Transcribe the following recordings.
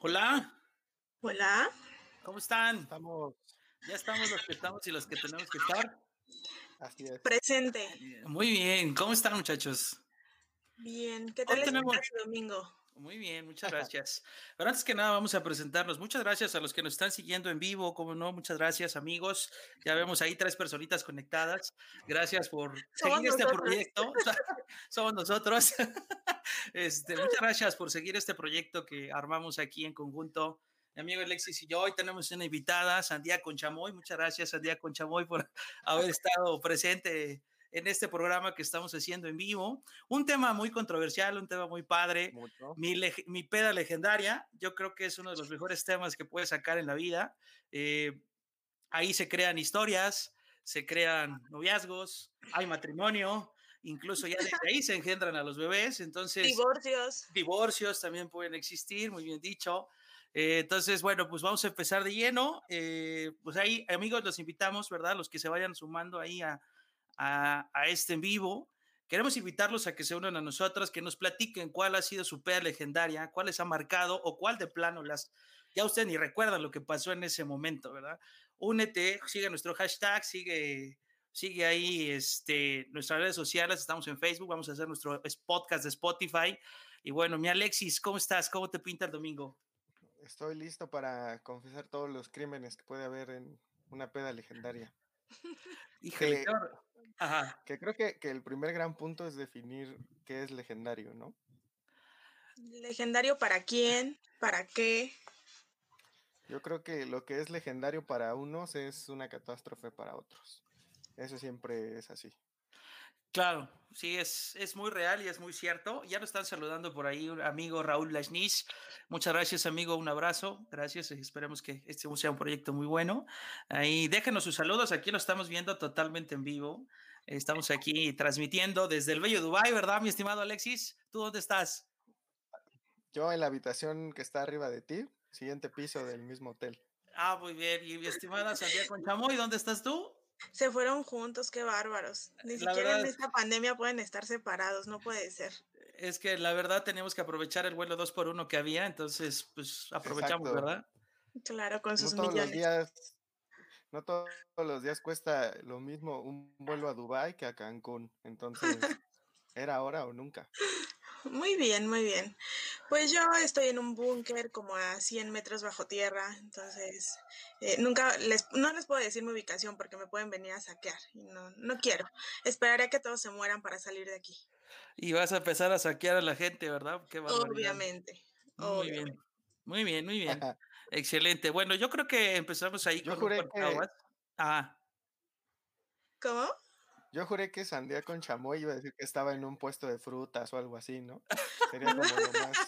Hola. Hola. ¿Cómo están? Estamos. Ya estamos los que estamos y los que tenemos que estar. Así es. Presente. Muy bien. ¿Cómo están, muchachos? Bien. ¿Qué tal tenemos... este domingo? Muy bien, muchas gracias. Pero antes que nada, vamos a presentarnos. Muchas gracias a los que nos están siguiendo en vivo, como no, muchas gracias, amigos. Ya vemos ahí tres personitas conectadas. Gracias por Somos seguir este proyecto. Somos nosotros. Este, muchas gracias por seguir este proyecto que armamos aquí en conjunto. Mi amigo Alexis y yo hoy tenemos una invitada, Sandía Conchamoy. Muchas gracias, Sandía Conchamoy, por haber estado presente en este programa que estamos haciendo en vivo. Un tema muy controversial, un tema muy padre. Mucho. Mi, mi peda legendaria, yo creo que es uno de los mejores temas que puedes sacar en la vida. Eh, ahí se crean historias, se crean noviazgos, hay matrimonio, incluso ya desde ahí se engendran a los bebés, entonces Divorcios. divorcios también pueden existir, muy bien dicho. Eh, entonces, bueno, pues vamos a empezar de lleno. Eh, pues ahí, amigos, los invitamos, ¿verdad? Los que se vayan sumando ahí a, a, a este en vivo. Queremos invitarlos a que se unan a nosotros, que nos platiquen cuál ha sido su peda legendaria, cuál les ha marcado o cuál de plano las... Ya ustedes ni recuerdan lo que pasó en ese momento, ¿verdad? Únete, sigue nuestro hashtag, sigue, sigue ahí este, nuestras redes sociales, estamos en Facebook, vamos a hacer nuestro es- podcast de Spotify. Y bueno, mi Alexis, ¿cómo estás? ¿Cómo te pinta el domingo? Estoy listo para confesar todos los crímenes que puede haber en una peda legendaria. Híjole, Eh, Ajá. Que creo que, que el primer gran punto es definir qué es legendario, ¿no? Legendario para quién, para qué. Yo creo que lo que es legendario para unos es una catástrofe para otros. Eso siempre es así. Claro, sí, es, es muy real y es muy cierto. Ya nos están saludando por ahí un amigo Raúl Lashnis. Muchas gracias, amigo. Un abrazo. Gracias. y Esperemos que este sea un proyecto muy bueno. Ahí déjenos sus saludos. Aquí lo estamos viendo totalmente en vivo. Estamos aquí transmitiendo desde el bello Dubai, ¿verdad, mi estimado Alexis? ¿Tú dónde estás? Yo en la habitación que está arriba de ti, siguiente piso del mismo hotel. Ah, muy bien. Y mi estimada Santiago Conchamoy, ¿dónde estás tú? Se fueron juntos, qué bárbaros. Ni La siquiera en esta pandemia pueden estar separados, no puede ser. Es que la verdad tenemos que aprovechar el vuelo 2 por 1 que había, entonces pues aprovechamos, Exacto. ¿verdad? Claro, con No sus todos los millones. días, no todos los días cuesta lo mismo un vuelo a Dubai que a Cancún. Entonces, era ahora o nunca. Muy bien, muy bien. Pues yo estoy en un búnker como a 100 metros bajo tierra, entonces eh, nunca les, no les puedo decir mi ubicación porque me pueden venir a saquear y no, no quiero. Esperaré a que todos se mueran para salir de aquí. Y vas a empezar a saquear a la gente, ¿verdad? Qué. Obviamente. Muy obviamente. bien. Muy bien, muy bien. Excelente. Bueno, yo creo que empezamos ahí Yo con juré un que-. Ah, ¿Cómo? Yo juré que Sandía con chamoy iba a decir que estaba en un puesto de frutas o algo así, ¿no? Sería como lo más normal.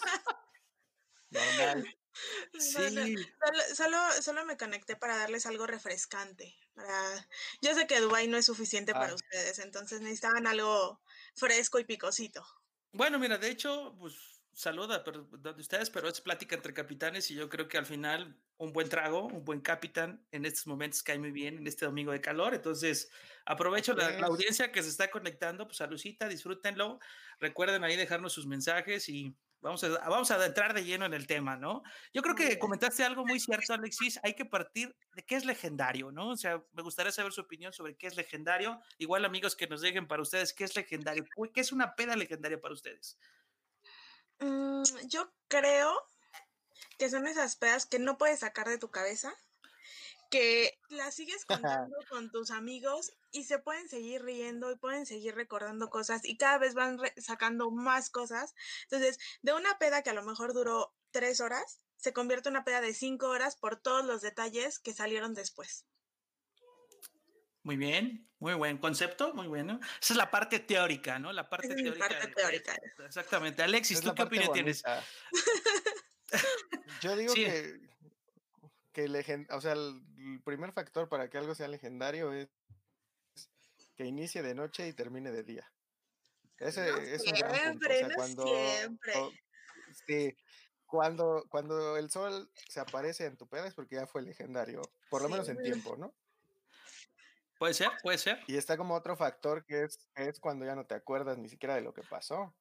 No, no, sí. Solo, solo, solo me conecté para darles algo refrescante. Para... Yo sé que Dubai no es suficiente para Ah. ustedes, entonces necesitaban algo fresco y picosito. Bueno, mira, de hecho, pues saluda pero, de ustedes, pero es plática entre capitanes y yo creo que al final un buen trago, un buen capitán en estos momentos cae muy bien en este domingo de calor. Entonces, aprovecho la, audiencia que se está conectando, pues salucita, disfrútenlo. Recuerden ahí dejarnos sus mensajes y vamos a, vamos a entrar de lleno en el tema, ¿no? Yo creo que comentaste algo muy cierto, Alexis. Hay que partir de qué es legendario, ¿no? O sea, me gustaría saber su opinión sobre qué es legendario. Igual, amigos, que nos dejen para ustedes qué es legendario. ¿Qué es una peda legendaria para ustedes? Mm, yo creo que son esas pedas que no puedes sacar de tu cabeza, que las sigues contando con tus amigos y se pueden seguir riendo y pueden seguir recordando cosas y cada vez van sacando más cosas. Entonces, de una peda que a lo mejor duró tres horas, se convierte en una peda de cinco horas por todos los detalles que salieron después. Muy bien, muy buen concepto, muy bueno. Esa es la parte teórica, ¿no? La parte es teórica. parte de- teórica. Exactamente. Alexis, Es ¿tú qué opinión tienes? Yo digo Sí. que, que legen- o sea, el, el primer factor para que algo sea legendario es que inicie de noche y termine de día. Ese No es un gran punto. O siempre, sea, no cuando, siempre. sí, cuando, cuando el sol se aparece en tu peda es porque ya fue legendario, por lo menos en tiempo, ¿no? Puede ser, puede ser. Y está como otro factor que es, cuando ya no te acuerdas ni siquiera de lo que pasó.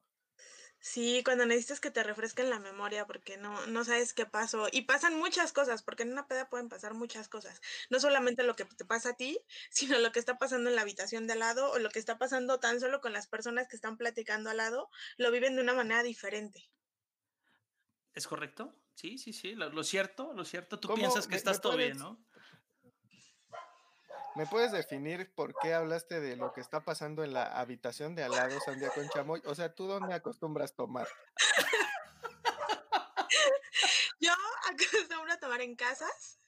Sí, cuando necesitas que te refresquen la memoria porque no, no sabes qué pasó. Y pasan muchas cosas, porque en una peda pueden pasar muchas cosas. No solamente lo que te pasa a ti, sino lo que está pasando en la habitación de al lado o lo que está pasando tan solo con las personas que están platicando al lado, lo viven de una manera diferente. ¿Es correcto? Sí, sí, sí. Lo, cierto, lo cierto. Tú piensas que estás todo bien, ¿no? ¿Me puedes definir por qué hablaste de lo que está pasando en la habitación de al lado, Sandía con Chamoy? O sea, ¿tú dónde acostumbras tomar? Yo acostumbro a tomar en casas.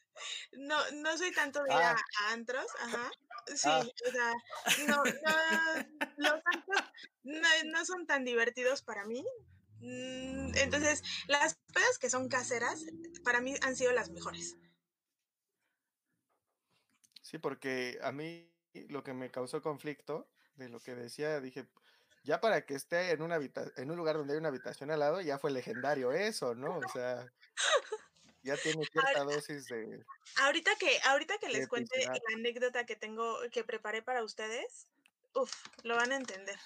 No, no soy tanto de ir a, ah. antros, ajá. Sí, ah. o sea, no, no, los antros no, no son tan divertidos para mí. Mm, entonces, las pedas que son caseras, para mí han sido las mejores. Sí, porque a mí lo que me causó conflicto de lo que decía, dije, ya para que esté en, una en un lugar donde hay una habitación al lado, ya fue legendario eso, ¿no? O sea, ya tiene cierta dosis de... Ahorita que, ahorita que les cuente la anécdota que tengo, que preparé para ustedes, uf, lo van a entender.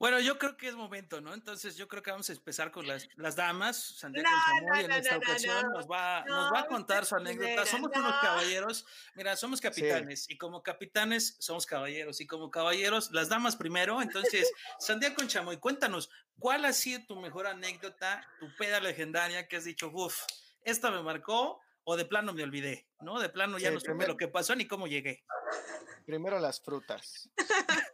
Bueno, yo creo que es momento, ¿no? Entonces yo creo que vamos a empezar con las, las damas. Sandra no, en esta ocasión nos, va, nos va a contar su anécdota. Somos unos caballeros. Mira, somos capitanes y como capitanes somos caballeros y como caballeros las damas primero. Entonces, Sandía Conchamoy, cuéntanos, ¿cuál ha sido tu mejor anécdota, tu peda legendaria que has dicho, uff, esta me marcó o de plano me olvidé, ¿no? De plano ya no sé lo que pasó ni cómo llegué. Primero las frutas.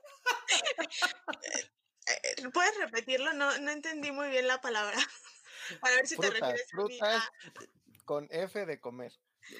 Eh, ¿Puedes repetirlo? No, no entendí muy bien la palabra. Para ver si te refieres frutas con F de comer.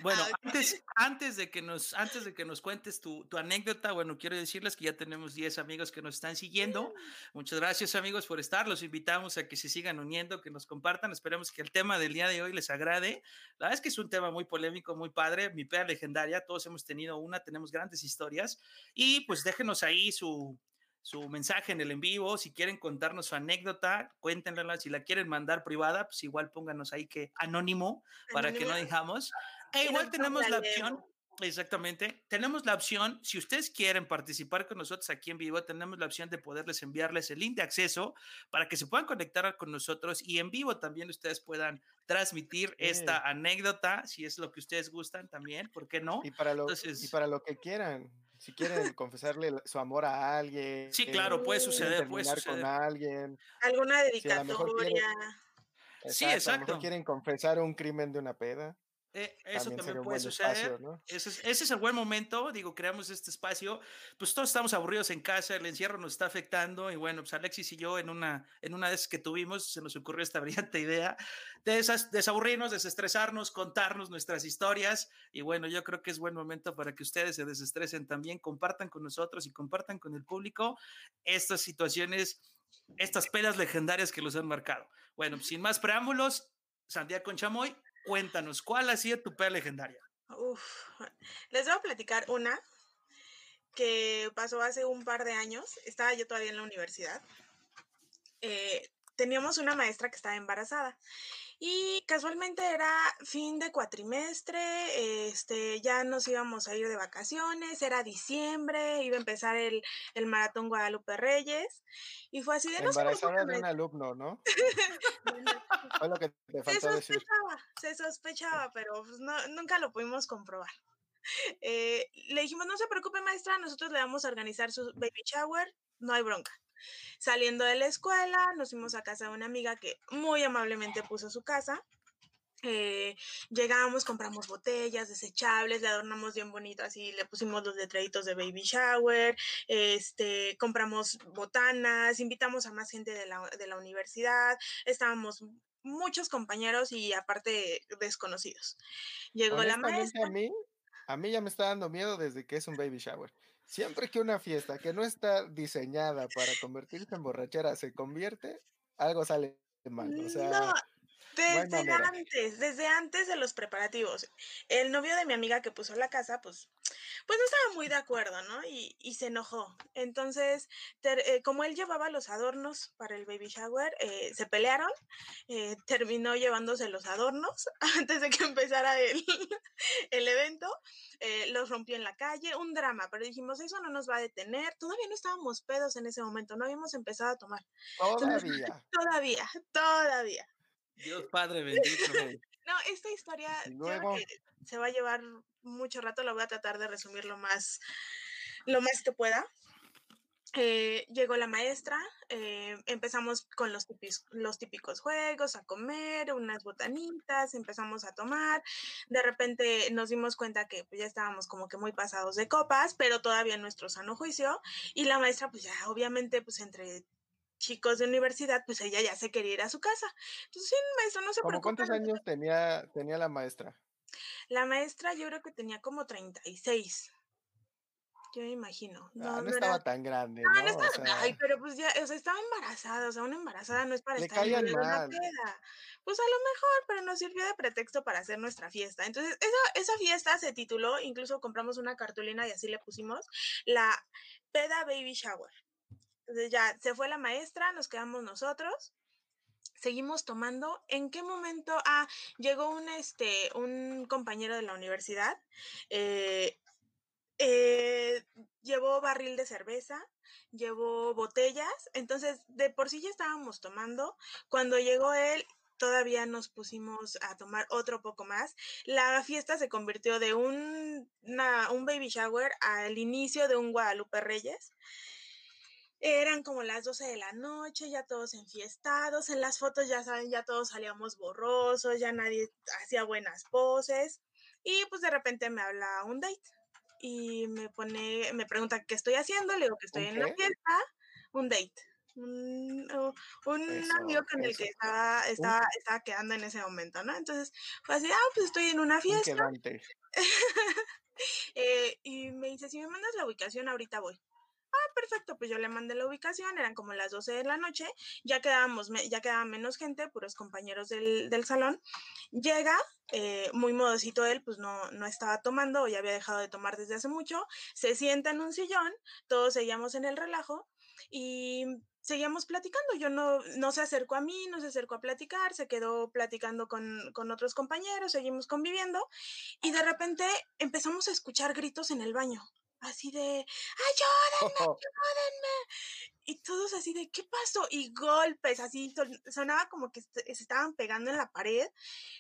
Bueno, ah, antes, antes, de que nos, antes de que nos cuentes tu, tu, anécdota, bueno, quiero decirles que ya tenemos 10 amigos que nos están siguiendo. Muchas gracias amigos por estar. Los invitamos a que se sigan uniendo, que nos compartan. Esperemos que el tema del día de hoy les agrade. La verdad es que es un tema muy polémico, muy padre. Mi peda legendaria, todos hemos tenido una, tenemos grandes historias. Y pues déjenos ahí su, su mensaje en el en vivo. Si quieren contarnos su anécdota, cuéntenla. Si la quieren mandar privada, pues igual pónganos ahí que anónimo para que no dejamos. E igual tenemos la opción. Exactamente. Tenemos la opción, si ustedes quieren participar con nosotros aquí en vivo, tenemos la opción de poderles enviarles el link de acceso para que se puedan conectar con nosotros y en vivo también ustedes puedan transmitir esta anécdota, si es lo que ustedes gustan también, ¿por qué no? Y para lo, y para lo que quieran. Si quieren confesarle su amor a alguien. Sí, claro, puede suceder, puede suceder. con alguien. Alguna dedicatoria. sí, exacto. A quieren confesar un crimen de una peda. Eh, eso también, puede suceder. ese, es, el buen momento, digo, creamos este espacio. Pues todos estamos aburridos en casa, el encierro nos está afectando y bueno, pues Alexis y yo en una, en una esas que tuvimos se nos ocurrió esta brillante idea de esas, desaburrirnos, desestresarnos, contarnos nuestras historias y bueno, yo creo que es buen momento para que ustedes se desestresen también, compartan con nosotros y compartan con el público estas situaciones, estas pedas legendarias que los han marcado. Bueno, sin más preámbulos, Santiago Conchamoy, Cuéntanos, ¿cuál ha sido tu peda legendaria? Uf, les voy a platicar una que pasó hace un par de años. Estaba yo todavía en la universidad. Eh, teníamos una maestra que estaba embarazada y casualmente era fin de cuatrimestre, este, ya nos íbamos a ir de vacaciones, era diciembre, iba a empezar el, el maratón Guadalupe Reyes y fue así de no Embarazada de un alumno, ¿no? fue lo que te faltó se sospechaba, Se sospechaba, pero pues, no, nunca lo pudimos comprobar. Eh, le dijimos, no se preocupe maestra, nosotros le vamos a organizar su baby shower, no hay bronca. Saliendo de la escuela, nos fuimos a casa de una amiga que muy amablemente puso su casa. Eh, llegamos, compramos botellas desechables, le adornamos bien bonito, así le pusimos los letreritos de baby shower, este, compramos botanas, invitamos a más gente de la, de la universidad, estábamos muchos compañeros y aparte desconocidos. Llegó la maestra. A mí, a mí ya me está dando miedo desde que es un baby shower. Siempre que una fiesta que no está diseñada para convertirse en borrachera se convierte, algo sale mal. O sea, Desde antes, desde antes de los preparativos. El novio de mi amiga que puso la casa, pues, pues no estaba muy de acuerdo, ¿no? Y, y se enojó. Entonces, eh, como él llevaba los adornos para el baby shower, eh, se pelearon, eh, terminó llevándose los adornos antes de que empezara el, el evento, los rompió en la calle, un drama, pero dijimos, eso no nos va a detener, todavía no estábamos pedos en ese momento, no habíamos empezado a tomar. Todavía. todavía, todavía. Dios Padre bendito. no, esta historia se va a llevar mucho rato, la voy a tratar de resumir lo más, lo más que pueda. Eh, llegó la maestra, eh, empezamos con los, típicos, los típicos juegos, a comer, unas botanitas, empezamos a tomar, de repente nos dimos cuenta que pues, ya estábamos como que muy pasados de copas, pero todavía nuestro sano juicio, y la maestra pues ya obviamente pues entre chicos de universidad, pues ella ya se quería ir a su casa. Entonces, sí, maestro, no se preocupe. ¿Cuántos años tenía, tenía la maestra? La maestra yo creo que tenía como 36. Yo me imagino. No, ah, no, estaba tan grande. No, no, estaba. Ay, pero pues ya, o sea, estaba embarazada. O sea, una embarazada no es para estar en una peda. Pues a lo mejor, pero nos sirvió de pretexto para hacer nuestra fiesta. Entonces, esa, esa fiesta se tituló, incluso compramos una cartulina y así le pusimos, la Peda Baby Shower. Entonces ya se fue la maestra, nos quedamos nosotros seguimos tomando. ¿En qué momento? Ah, llegó un, este, un compañero de la universidad, eh, eh, llevó barril de cerveza, llevó botellas, entonces de por sí ya estábamos tomando. Cuando llegó él, todavía nos pusimos a tomar otro poco más. La fiesta se convirtió de un, un baby shower al inicio de un Guadalupe Reyes. Eran como las 12 de la noche, ya todos enfiestados, en las fotos ya saben, ya todos salíamos borrosos, ya nadie hacía buenas poses y pues de repente me habla un date y me pone, me pregunta qué estoy haciendo, le digo que estoy en la fiesta, un date. Un, un amigo con el que estaba, estaba, estaba, quedando en ese momento, ¿no? Entonces fue así, ah, pues estoy en una fiesta. eh, y me dice, si me mandas la ubicación, ahorita voy ah, perfecto, pues yo le mandé la ubicación, eran como las 12 de la noche, ya quedábamos, ya quedaba menos gente, puros compañeros del, del salón. Llega, eh, muy modosito él, pues no, no estaba tomando o ya había dejado de tomar desde hace mucho, se sienta en un sillón, todos seguíamos en el relajo y seguíamos platicando. Yo no, no se acercó a mí, no se acercó a platicar, se quedó platicando con, con, otros compañeros, seguimos conviviendo y de repente empezamos a escuchar gritos en el baño así de, ayúdenme, ayúdenme. Y todos así de, ¿qué pasó? Y golpes, así, sonaba como que se estaban pegando en la pared.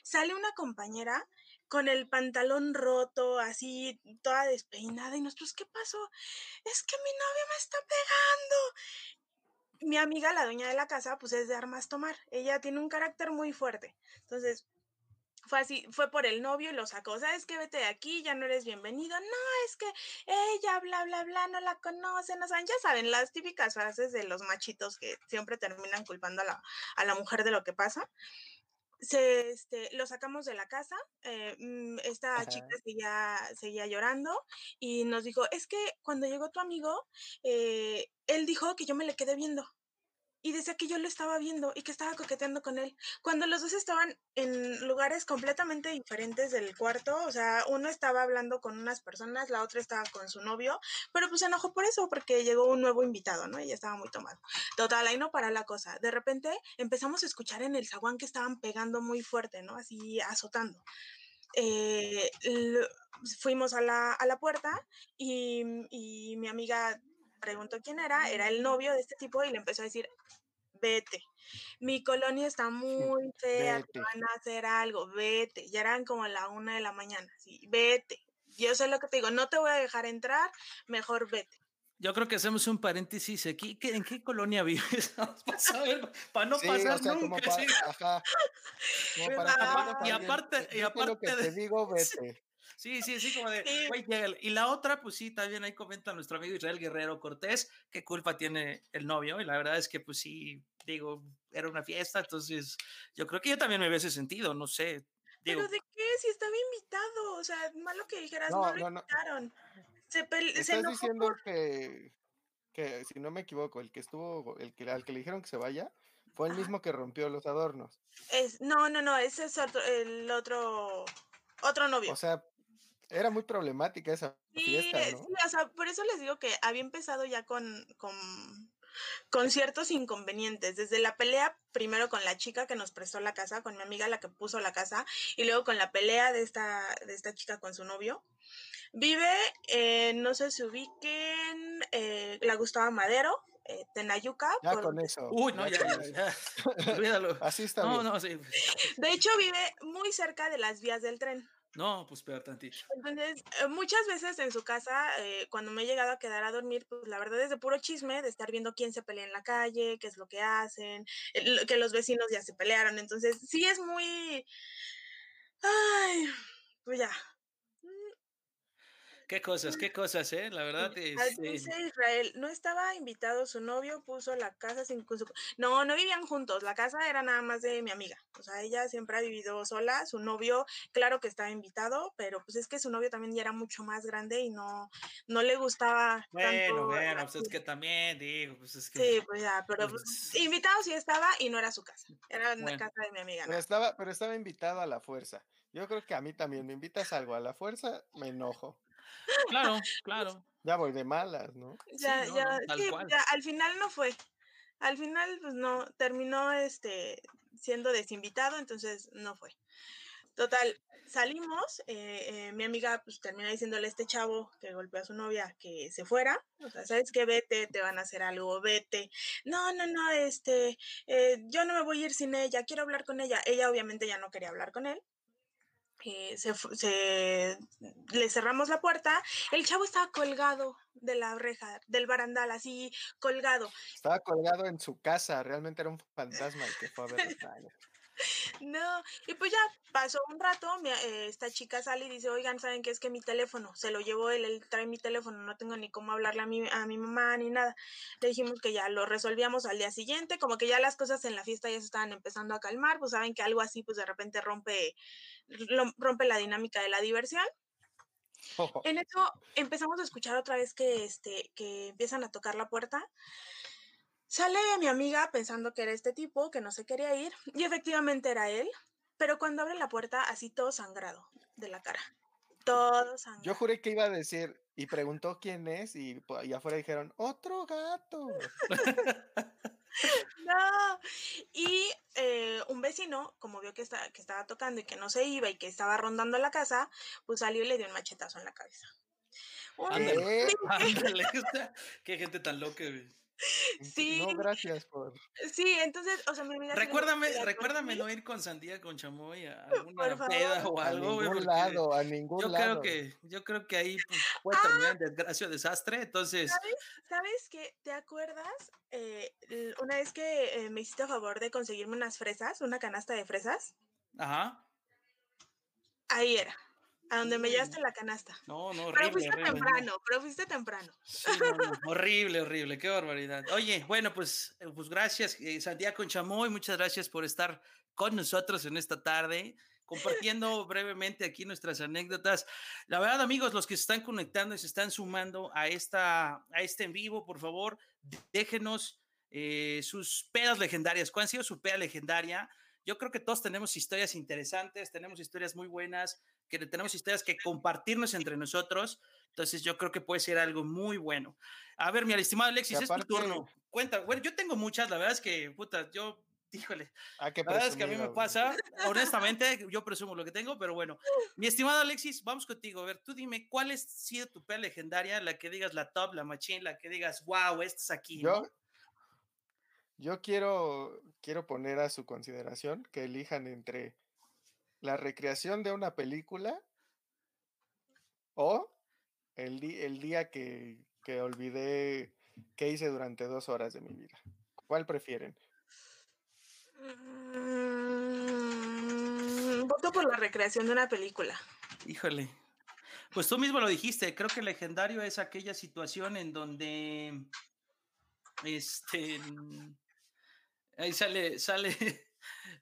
Sale una compañera con el pantalón roto, así, toda despeinada. Y nosotros, ¿qué pasó? Es que mi novio me está pegando mi amiga, la dueña de la casa, pues es de armas tomar. Ella tiene un carácter muy fuerte. Entonces, fue así, fue por el novio y lo sacó, ¿sabes qué? Vete de aquí, ya no eres bienvenido. No, es que ella, bla, bla, bla, no la conocen, no saben, ya saben, las típicas frases de los machitos que siempre terminan culpando a la, a la mujer de lo que pasa. Se, este, lo sacamos de la casa, eh, mm, esta chica seguía, seguía llorando y nos dijo, es que cuando llegó tu amigo, eh, él dijo que yo me le quedé viendo y decía que yo lo estaba viendo y que estaba coqueteando con él. Cuando los dos estaban en lugares completamente diferentes del cuarto, o sea, uno estaba hablando con unas personas, la otra estaba con su novio, pero pues se enojó por eso, porque llegó un nuevo invitado, ¿no? Y estaba muy tomado. Total, ahí no para la cosa. De repente empezamos a escuchar en el zaguán que estaban pegando muy fuerte, ¿no? Así azotando. Eh, fuimos a la, a la puerta y, y mi amiga preguntó quién era, era el novio de este tipo y le empezó a decir, vete. Mi colonia está muy fea, te van a hacer algo, vete. Ya eran como la una de la mañana, sí, vete. Yo sé lo que te digo, no te voy a dejar entrar, mejor vete. Yo creo que hacemos un paréntesis aquí. ¿En qué colonia vives? para no pasar nunca. Ajá. y aparte, y aparte que te digo, vete. Sí, sí, sí, como de, y la otra, pues sí, también ahí comenta nuestro amigo Israel Guerrero Cortés, qué culpa tiene el novio, y la verdad es que, pues sí, digo, era una fiesta, entonces yo creo que yo también me hubiese sentido, no sé. ¿Pero de qué? Si estaba invitado, o sea, malo que dijeras, no, lo invitaron. Se, Estás diciendo que, que, si no me equivoco, el que estuvo, el que, al que le dijeron que se vaya, Fue el mismo que rompió los adornos. Es, no, no, no, ese es otro, el otro, otro novio. O sea, era muy problemática esa fiesta, Sí, ¿no? sí, o sea, por eso les digo que había empezado ya con, con, con ciertos inconvenientes. Desde la pelea, primero con la chica que nos prestó la casa, con mi amiga la que puso la casa, y luego con la pelea de esta, de esta chica con su novio. Vive, eh, no sé si ubiquen, eh, la Gustavo Madero, eh, Tenayuca. Ya por- con eso. Uy, no, ya, ya, ya. Olvídalo. Así está No, bien. no, sí. De hecho, vive muy cerca de las vías del tren. No, pues peor tantito. Entonces, eh, muchas veces en su casa, eh, cuando me he llegado a quedar a dormir, pues la verdad es de puro chisme, de estar viendo quién se pelea en la calle, qué es lo que hacen, que los vecinos ya se pelearon. Entonces, sí es muy... Ay, pues ya. Qué cosas, qué cosas, ¿eh? La verdad, Al- este, Dice Israel, no estaba invitado su novio, puso la casa sin con su... No, no vivían juntos, la casa era nada más de mi amiga. O sea, ella siempre ha vivido sola, su novio, claro que estaba invitado, pero pues es que su novio también ya era mucho más grande y no, no le gustaba bueno, tanto bueno, la pues es que también, digo, pues es que... Sí, pues ya, pero pues, Pues- invitado sí estaba y no era su casa, era la Bueno. casa de mi amiga. Pero ¿no? estaba, pero estaba invitado a la fuerza. Yo creo que a mí también me invitas algo a la fuerza, me enojo. Claro, claro. Ya voy de malas, ¿no? Ya, no, ya, no, tal sí, cual. ya, al final no fue. Al final, pues no, terminó este siendo desinvitado, entonces no fue. Total, salimos, eh, eh, mi amiga pues termina diciéndole a este chavo que golpeó a su novia que se fuera, o sea, ¿sabes qué? Vete, te van a hacer algo, vete. No, no, no, este, eh, yo no me voy a ir sin ella, quiero hablar con ella. Ella obviamente ya no quería hablar con él. Eh, se, le cerramos la puerta, el chavo estaba colgado de la reja, del barandal, así colgado. Estaba colgado en su casa, realmente era un fantasma el que fue a ver. No, y pues ya pasó un rato, mi- eh, esta chica sale y dice, oigan, ¿saben qué es que mi teléfono? Se lo llevó él, él trae mi teléfono, no tengo ni cómo hablarle a mi, a mi mamá ni nada. Le dijimos que ya lo resolvíamos al día siguiente, como que ya las cosas en la fiesta ya se estaban empezando a calmar, pues saben que algo así pues de repente rompe, rompe la dinámica de la diversión. En eso empezamos a escuchar otra vez que, este, que empiezan a tocar la puerta. Sale mi amiga pensando que era este tipo, que no se quería ir, y efectivamente era él, pero cuando abre la puerta, así todo sangrado de la cara. Todo sangrado. Yo juré que iba a decir, y preguntó quién es, y, y afuera dijeron, otro gato. No. Y eh, un vecino, como vio que, está, que estaba tocando y que no se iba y que estaba rondando la casa, pues salió y le dio un machetazo en la cabeza. Ándale. Ándale, qué gente tan loca, güey. Sí. No, gracias por... Sí, entonces, o sea, mi dijo, Recuérdame, "Mira, recuérdame dormí". no ir con sandía con chamoy a Por alguna favor. peda o A algo, güey, ningún lado, a ningún yo lado. creo que, yo creo que ahí pues, puede terminar en desgracia o desastre, entonces, ¿Sabes qué? ¿Te acuerdas? eh, una vez que eh, me hiciste a favor de conseguirme unas fresas, una canasta de fresas, ajá. ahí era, a donde me llevaste la canasta. No, no, Pero horrible, fuiste horrible. no. temprano, pero fuiste temprano. Sí, no, no, horrible, horrible, qué barbaridad. Oye, bueno, pues, eh, pues gracias, eh, Santiago Chamoy, muchas gracias por estar con nosotros en esta tarde, compartiendo brevemente aquí nuestras anécdotas. La verdad, amigos, los que se están conectando y se están sumando a, esta, a este en vivo, por favor, déjenos eh, sus pedas legendarias. ¿Cuál ha sido su peda legendaria? Yo creo que todos tenemos historias interesantes, tenemos historias muy buenas, que tenemos historias que compartirnos entre nosotros. Entonces yo creo que puede ser algo muy bueno. A ver, mi estimado Alexis, Que es tu aparte- turno. Cuenta, bueno, yo tengo muchas, la verdad es que, puta, yo, híjole, Ah, qué la verdad es que a mí me pasa, honestamente, yo presumo lo que tengo, pero bueno. Mi estimado Alexis, vamos contigo. A ver, tú dime, ¿cuál ha sido tu pelea legendaria? La que digas la top, la machine, la que digas, wow, esta es aquí. Yo, ¿no? Yo quiero, quiero poner a su consideración que elijan entre la recreación de una película o el, el día que, que olvidé que hice durante dos horas de mi vida. ¿Cuál prefieren? Mm, voto por la recreación de una película. Híjole. Pues tú mismo lo dijiste, creo que legendario es aquella situación en donde este ahí sale, sale,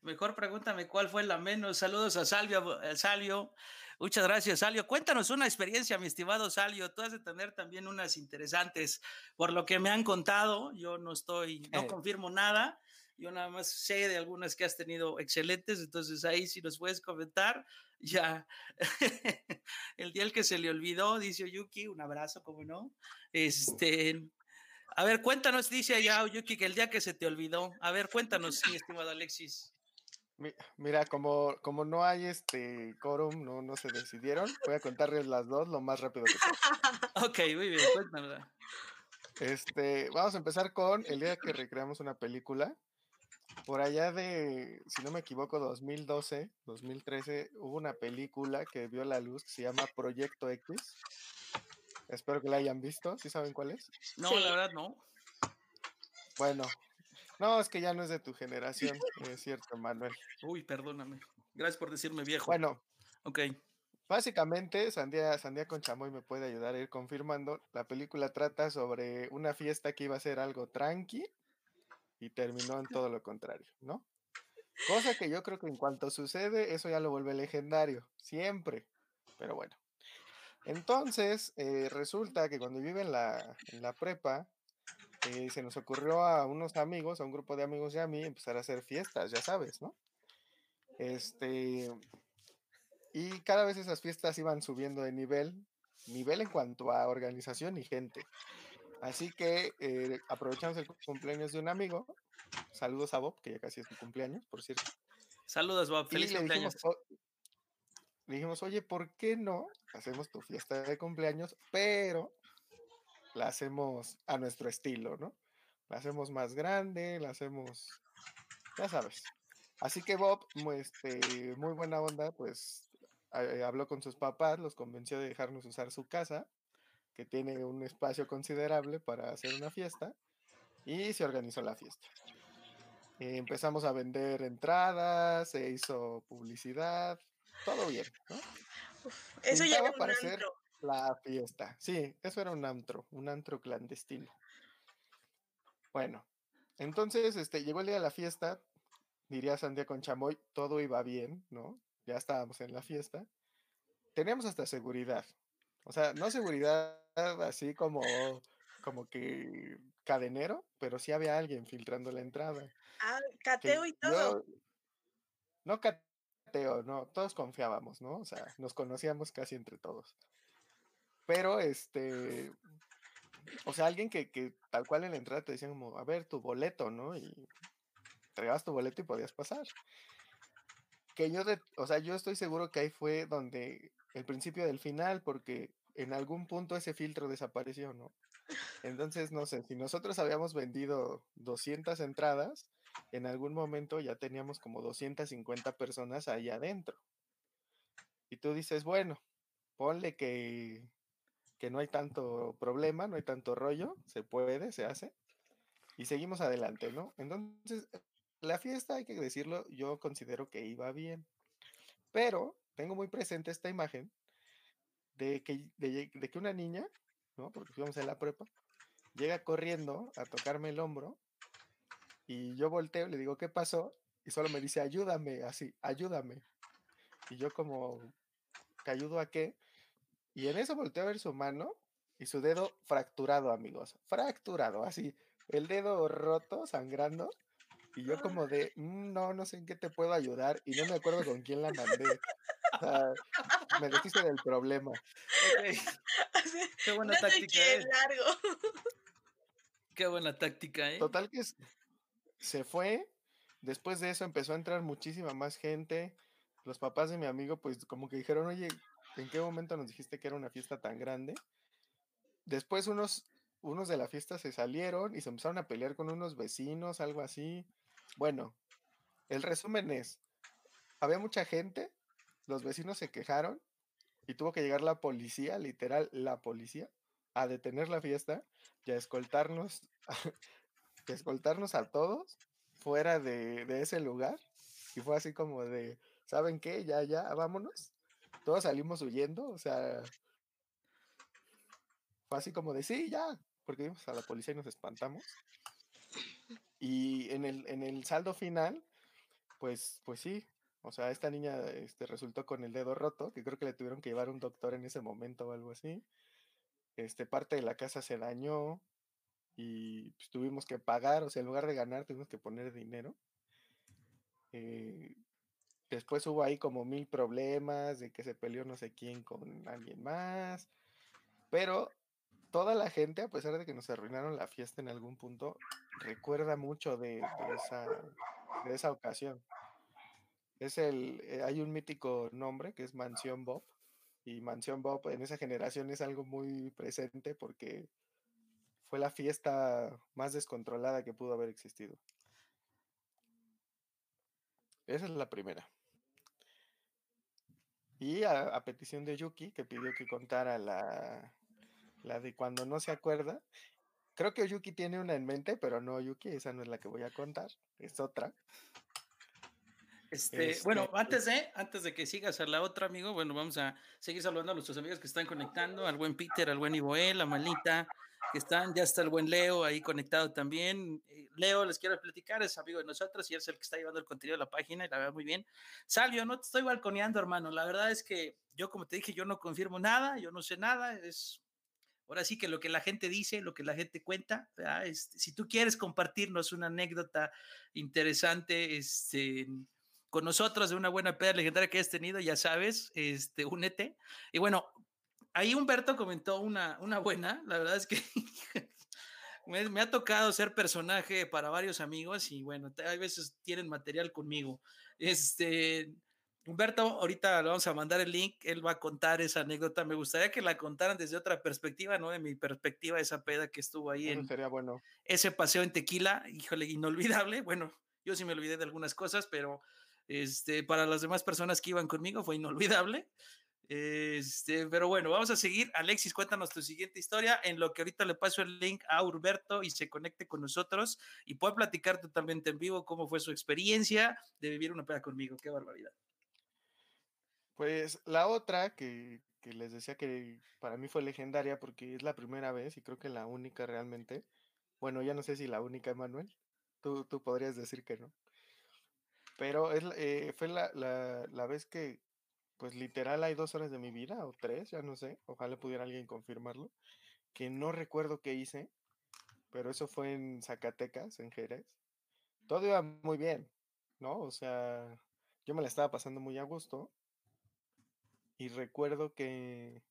mejor pregúntame cuál fue la menos. Saludos a Salvio, a Salvio. Muchas gracias, Salio. Cuéntanos una experiencia, mi estimado Salio. Tú has de tener también unas interesantes por lo que me han contado. Yo no estoy, no Eh. confirmo nada, Yo nada más sé de algunas que has tenido excelentes, entonces ahí si nos puedes comentar, ya. el día el que se le olvidó, dice Yuki, un abrazo, como no. Este, a ver, cuéntanos, dice allá Yuki, que el día que se te olvidó. A ver, cuéntanos, mi estimado Alexis. Mira, como, como no hay este quórum, no, no se decidieron, voy a contarles las dos lo más rápido que pueda. ok, muy bien, cuéntanos. Este, vamos a empezar con el día que recreamos una película. Por allá de, si no me equivoco, 2012, 2013, hubo una película que vio la luz que se llama Proyecto X. Espero que la hayan visto. ¿Sí saben cuál es? No, la verdad no. Bueno, no, es que ya no es de tu generación, es cierto, Manuel. Uy, perdóname. Gracias por decirme viejo. Bueno. Ok. Básicamente, Sandía, Sandía con Chamoy me puede ayudar a ir confirmando. La película trata sobre una fiesta que iba a ser algo tranqui y terminó en todo lo contrario, ¿no? Cosa que yo creo que en cuanto sucede, eso ya lo vuelve legendario, siempre. Pero bueno. Entonces, eh, resulta que cuando vive en la, en la prepa, eh, se nos ocurrió a unos amigos, a un grupo de amigos y a mí, empezar a hacer fiestas, ya sabes, ¿no? Este, y cada vez esas fiestas iban subiendo de nivel, nivel en cuanto a organización y gente. Así que eh, aprovechamos el cumpleaños de un amigo. Saludos a Bob, que ya casi es mi cumpleaños, por cierto. Saludos, Bob. Feliz cumpleaños. le dijimos, oye, ¿por qué no hacemos tu fiesta de cumpleaños, pero la hacemos a nuestro estilo, ¿no? La hacemos más grande, la hacemos, ya sabes. Así que Bob, este, muy buena onda, pues eh, habló con sus papás, los convenció de dejarnos usar su casa, que tiene un espacio considerable para hacer una fiesta, y se organizó la fiesta. empezamos a vender entradas, se hizo publicidad, todo bien, ¿no? eso ya la fiesta. Sí, eso era un antro, un antro clandestino. Bueno, entonces este, llegó el día de la fiesta, diría Sandía con Chamoy, todo iba bien, ¿no? Ya estábamos en la fiesta. Teníamos hasta seguridad. O sea, no seguridad así como, como que cadenero, pero sí había alguien filtrando la entrada. Ah, cateo y todo. no cateo, no, todos confiábamos, ¿no? O sea, nos conocíamos casi entre todos. Pero, este, o sea, alguien que, que, tal cual en la entrada te decían como, a ver, tu boleto, ¿no? Y entregabas tu boleto y podías pasar. Que yo, o sea, yo estoy seguro que ahí fue donde el principio del final, porque en algún punto ese filtro desapareció, ¿no? Entonces, no sé, si nosotros habíamos vendido 200 entradas, en algún momento ya teníamos como 250 personas ahí adentro. Y tú dices, bueno, ponle que que no hay tanto problema, no hay tanto rollo, se puede, se hace, y seguimos adelante, ¿no? Entonces, la fiesta, hay que decirlo, yo considero que iba bien, pero tengo muy presente esta imagen de que, de, que una niña, ¿no? Porque fuimos en la prepa, llega corriendo a tocarme el hombro y yo volteo, le digo, ¿qué pasó? Y solo me dice, ayúdame, así, ayúdame. Y yo como, ¿te ayudo a qué? Y en eso volteó a ver su mano y su dedo fracturado, amigos. Fracturado, así. El dedo roto, sangrando. Y yo como de, mm, no, no sé en qué te puedo ayudar. Y no me acuerdo con quién la mandé. O sea, me deshice del problema. Qué buena táctica. ¿eh? Qué buena táctica, ¿eh? Total que se fue. Después de eso empezó a entrar muchísima más gente. Los papás de mi amigo, pues como que dijeron, oye, ¿En qué momento nos dijiste que era una fiesta tan grande? Después unos, unos de la fiesta se salieron y se empezaron a pelear con unos vecinos, algo así. Bueno, el resumen es, había mucha gente, los vecinos se quejaron y tuvo que llegar la policía, literal la policía, a detener la fiesta y a escoltarnos, a escoltarnos a todos fuera de, de ese lugar. Y fue así como de, ¿saben qué? Ya, ya, vámonos todos salimos huyendo, o sea, fue así como de, sí, ya, porque vimos a la policía y nos espantamos. Y en el, en el saldo final, pues, pues sí, o sea, esta niña este, resultó con el dedo roto, que creo que le tuvieron que llevar un doctor en ese momento o algo así. Este, parte de la casa se dañó. Y pues, tuvimos que pagar, o sea, en lugar de ganar, tuvimos que poner dinero. Eh, después hubo ahí como mil problemas de que se peleó no sé quién con alguien más, pero toda la gente, a pesar de que nos arruinaron la fiesta en algún punto, recuerda mucho de, esa, de esa ocasión. Es el, eh, hay un mítico nombre que es Mansión Bob, y Mansión Bob en esa generación es algo muy presente porque fue la fiesta más descontrolada que pudo haber existido. Esa es la primera. Y a, petición de Yuki, que pidió que contara la, la de cuando no se acuerda. Creo que Yuki tiene una en mente, pero no, Yuki, esa no es la que voy a contar, es otra. Este, bueno, este, antes de, antes de que sigas a la otra, amigo, bueno, vamos a seguir saludando a nuestros amigos que están conectando, al buen Peter, al buen Iboel, a Malita, que están, ya está el buen Leo ahí conectado también. Eh, Leo, les quiero platicar, es amigo de nosotros y es el que está llevando el contenido de la página y la verdad muy bien. Salvio, no te estoy balconeando, hermano, la verdad es que yo, como te dije, yo no confirmo nada, yo no sé nada, es ahora sí que lo que la gente dice, lo que la gente cuenta, este, si tú quieres compartirnos una anécdota interesante, este con nosotros de una buena peda legendaria que has tenido, ya sabes, este, únete. Y bueno, ahí Humberto comentó una, una buena, la verdad es que me, ha tocado ser personaje para varios amigos y bueno, a veces tienen material conmigo. Este, Humberto, ahorita le vamos a mandar el link, él va a contar esa anécdota. Me gustaría que la contaran desde otra perspectiva, ¿no? De mi perspectiva, esa peda que estuvo ahí en sería bueno. ese paseo en Tequila, híjole, inolvidable. Bueno, yo sí me olvidé de algunas cosas, pero este, para las demás personas que iban conmigo fue inolvidable. Este, pero bueno, vamos a seguir. Alexis, cuéntanos tu siguiente historia, en lo que ahorita le paso el link a Urberto y se conecte con nosotros y puede platicar totalmente en vivo cómo fue su experiencia de vivir una peda conmigo. Qué barbaridad. Pues la otra que, que les decía que para mí fue legendaria porque es la primera vez y creo que la única realmente. Bueno, ya no sé si la única, Emanuel. Tú, tú podrías decir que no. Pero es, eh, fue la, la, la, vez que, pues literal hay dos horas de mi vida, o tres, ya no sé, ojalá pudiera alguien confirmarlo, que no recuerdo qué hice, pero eso fue en Zacatecas, en Jerez. Todo iba muy bien, ¿no? O sea, yo me la estaba pasando muy a gusto. Y recuerdo que,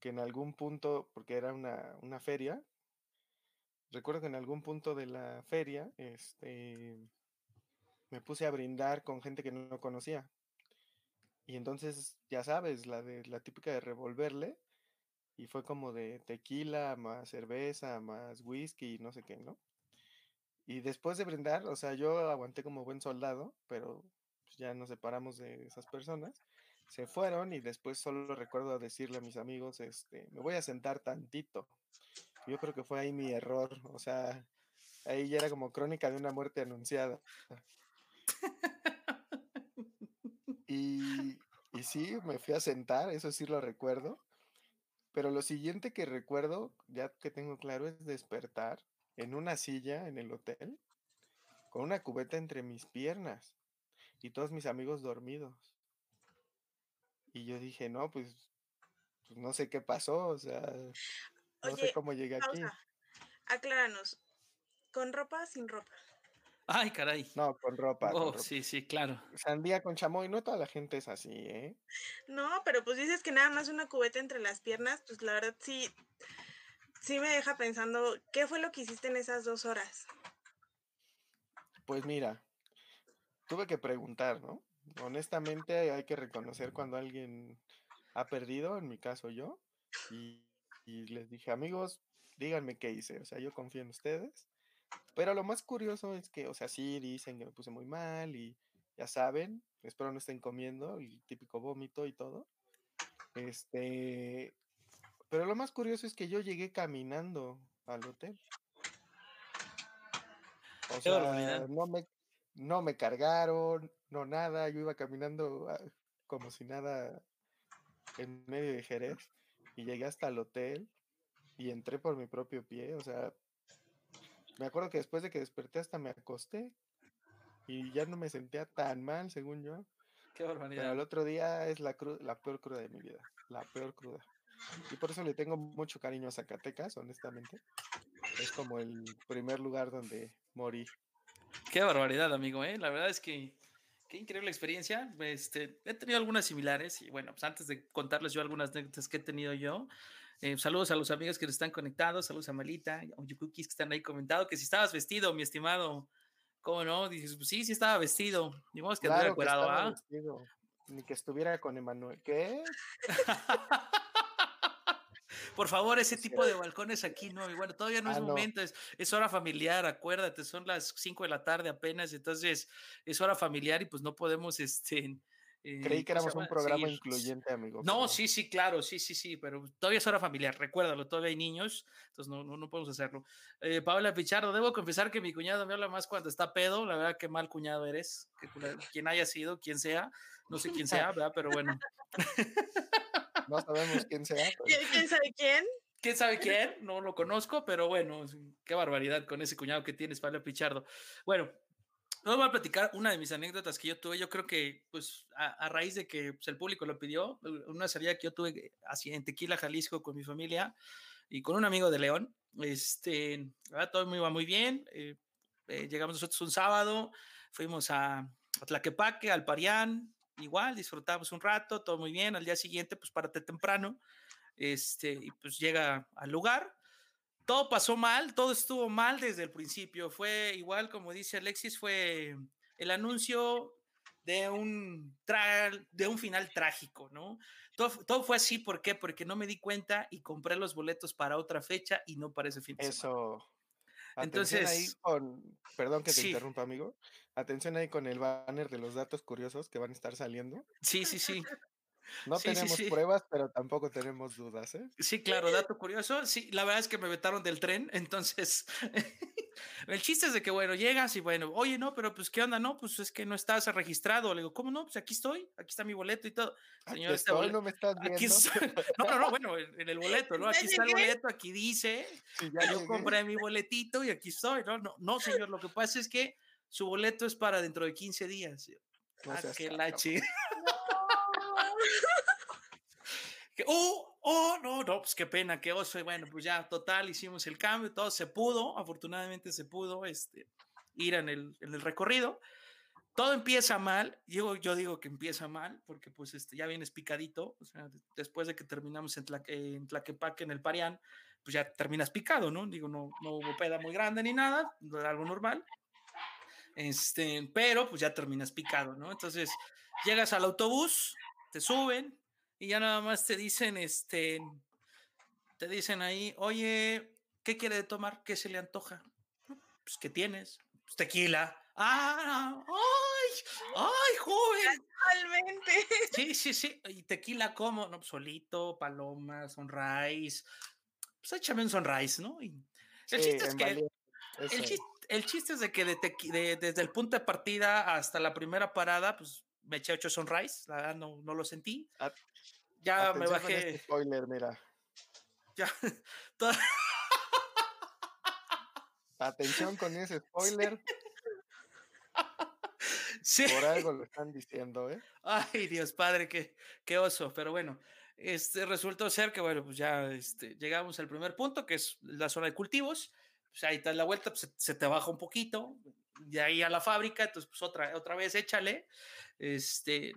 que en algún punto, porque era una, una feria, recuerdo que en algún punto de la feria, este me puse a brindar con gente que no conocía. Y entonces, ya sabes, la de la típica de revolverle. Y fue como de tequila, más cerveza, más whisky, no sé qué, ¿no? Y después de brindar, o sea, yo aguanté como buen soldado, pero pues, ya nos separamos de esas personas. Se fueron y después solo recuerdo decirle a mis amigos, este, me voy a sentar tantito. Yo creo que fue ahí mi error, o sea, ahí ya era como crónica de una muerte anunciada. y, y sí, me fui a sentar, eso sí lo recuerdo. Pero lo siguiente que recuerdo, ya que tengo claro, es despertar en una silla en el hotel con una cubeta entre mis piernas y todos mis amigos dormidos. Y yo dije, no, pues, pues no sé qué pasó, o sea, no sé cómo llegué aquí. Acláranos, ¿con ropa sin ropa? Ay, caray. No, con ropa. Oh, sí, sí, claro. Sandía con chamoy, no toda la gente es así, ¿eh? No, pero pues dices que nada más una cubeta entre las piernas, pues la verdad sí, sí me deja pensando, ¿qué fue lo que hiciste en esas dos horas? Pues mira, tuve que preguntar, ¿no? Honestamente hay que reconocer cuando alguien ha perdido, en mi caso yo, y, y les dije, amigos, díganme qué hice, o sea, yo confío en ustedes pero lo más curioso es que, o sea, sí dicen que me puse muy mal y ya saben, espero no estén comiendo el típico vómito y todo. Este, pero lo más curioso es que yo llegué caminando al hotel. O sea, no me, no me cargaron, no nada, yo iba caminando ah, como si nada en medio de Jerez y llegué hasta el hotel y entré por mi propio pie, o sea, me acuerdo que después de que desperté hasta me acosté y ya no me sentía tan mal, según yo. Qué barbaridad. Pero el otro día es la, la peor cruda de mi vida, la peor cruda. y por eso le tengo mucho cariño a Zacatecas, honestamente. Es como el primer lugar donde morí. Qué barbaridad, amigo, ¿eh? La verdad es que qué increíble experiencia. Este, he tenido algunas similares y bueno, pues antes de contarles yo algunas anécdotas que he tenido yo, eh, saludos a los amigos que están conectados, saludos a Malita, a Yukukis que están ahí comentando que si estabas vestido, mi estimado, ¿cómo no? Dices, pues sí, sí estaba vestido. Modo que claro que ¿ah? Ni que estuviera con Emanuel. ¿Qué? Por favor, ese tipo de balcones aquí, no, bueno, todavía no es ah, momento, es, es, hora familiar, acuérdate, son las 5 de la tarde apenas, entonces es hora familiar y pues no podemos, este, Creí eh, que éramos un programa incluyente, amigo. No, sí, sí, claro, sí, sí, sí, pero todavía es hora familiar, recuérdalo, todavía hay niños, entonces no, no, no podemos hacerlo. Eh, Paola Pichardo, debo confesar que mi cuñado me habla más cuando está pedo, la verdad que mal cuñado eres, que, quien haya sido, quien sea, no sé quién sea, ¿verdad? Pero bueno. No sabemos quién sea. ¿Quién sabe quién? ¿Quién sabe quién? No lo conozco, pero bueno, qué barbaridad con ese cuñado que tienes, Paola Pichardo. Bueno, les voy a platicar una de mis anécdotas que yo tuve. Yo creo que, pues, a, raíz de que pues, el público lo pidió, una salida que yo tuve así en Tequila, Jalisco, con mi familia y con un amigo de León. Este, todo muy, iba muy bien. Eh, eh, llegamos nosotros un sábado, fuimos a, a Tlaquepaque, al Parián, igual, disfrutamos un rato, todo muy bien. Al día siguiente, pues, párate temprano. Este, y pues llega al lugar todo pasó mal, todo estuvo mal desde el principio. Fue igual, como dice Alexis, fue el anuncio de un, de un final trágico, ¿no? Todo, todo, fue así, ¿por qué? Porque no me di cuenta y compré los boletos para otra fecha y no para ese fin de Eso. Entonces, ahí con, perdón que te interrumpa, amigo. Atención ahí con el banner de los datos curiosos que van a estar saliendo. Sí, sí, sí. No tenemos pruebas, pero tampoco tenemos dudas, ¿eh? Sí, claro, dato curioso. Sí, la verdad es que me vetaron del tren, entonces el chiste es de que, bueno, llegas y bueno, oye, no, pero pues, ¿qué onda? No, pues es que no estás registrado. Le digo, ¿cómo no? Pues aquí estoy, aquí está mi boleto y todo. Señor, este boleto, no me estás viendo. no, no, no, bueno, en, el boleto, ¿no? Aquí está el boleto, aquí dice, yo compré mi boletito y aquí estoy, ¿no? No, no, señor, lo que pasa es que su boleto es para dentro de 15 días. No ah, qué lache. oh, oh, no, no, pues qué pena, qué oso. bueno, pues ya, total, hicimos el cambio, todo se pudo, afortunadamente se pudo este, ir en el, en el recorrido. Todo empieza mal, yo, yo digo que empieza mal, porque pues este, ya vienes picadito, o sea, después de que terminamos en, Tlaque, en Tlaquepaque, en el Parián, pues ya terminas picado, ¿no? Digo, no, no hubo peda muy grande ni nada, algo normal. Este, pero pues ya terminas picado, ¿no? Entonces, llegas al autobús, te suben, y ya nada más te dicen, este, te dicen ahí, oye, ¿qué quiere de tomar? ¿Qué se le antoja? Pues, ¿qué tienes? Pues, tequila. ¡Ah! ¡Ay! ¡Ay, joven! Totalmente. Sí, sí, sí. ¿Y tequila cómo? No, pues, solito, paloma, sunrise. Pues échame un sunrise, ¿no? Y el chiste es que... El chiste, es de que desde el punto de partida hasta la primera parada, pues me eché ocho sunrise, la verdad no, no lo sentí. Ya me bajé. Este spoiler, mira. Ya. Atención con ese spoiler. Sí. Por algo lo están diciendo, ¿eh? Ay, Dios padre, qué, qué oso. Pero bueno, este resultó ser que, bueno, pues ya este, llegamos al primer punto, que es la zona de cultivos. Pues ahí está la vuelta, pues se, se, te baja un poquito, de ahí a la fábrica, entonces pues otra, otra vez échale. Este,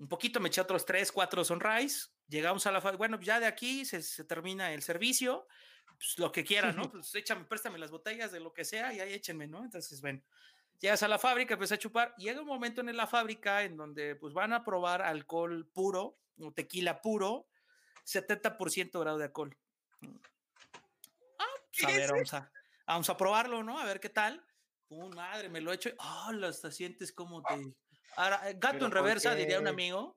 un poquito, me eché otros tres, cuatro sunrise, llegamos a la fábrica, bueno, ya de aquí se, se termina el servicio, pues lo que quieran, ¿no? Pues échame, préstame las botellas de lo que sea y ahí échenme, ¿no? Entonces, bueno, llegas a la fábrica, empiezas a chupar, llega un momento en la fábrica en donde pues van a probar alcohol puro, o tequila puro, 70% grado de alcohol. Ah, pues, a ver, vamos a, vamos a probarlo, ¿no? A ver qué tal. ¡Pum, madre! Me lo he hecho. ¡Ah! hasta sientes como te. Eh, gato en reversa, diría un amigo.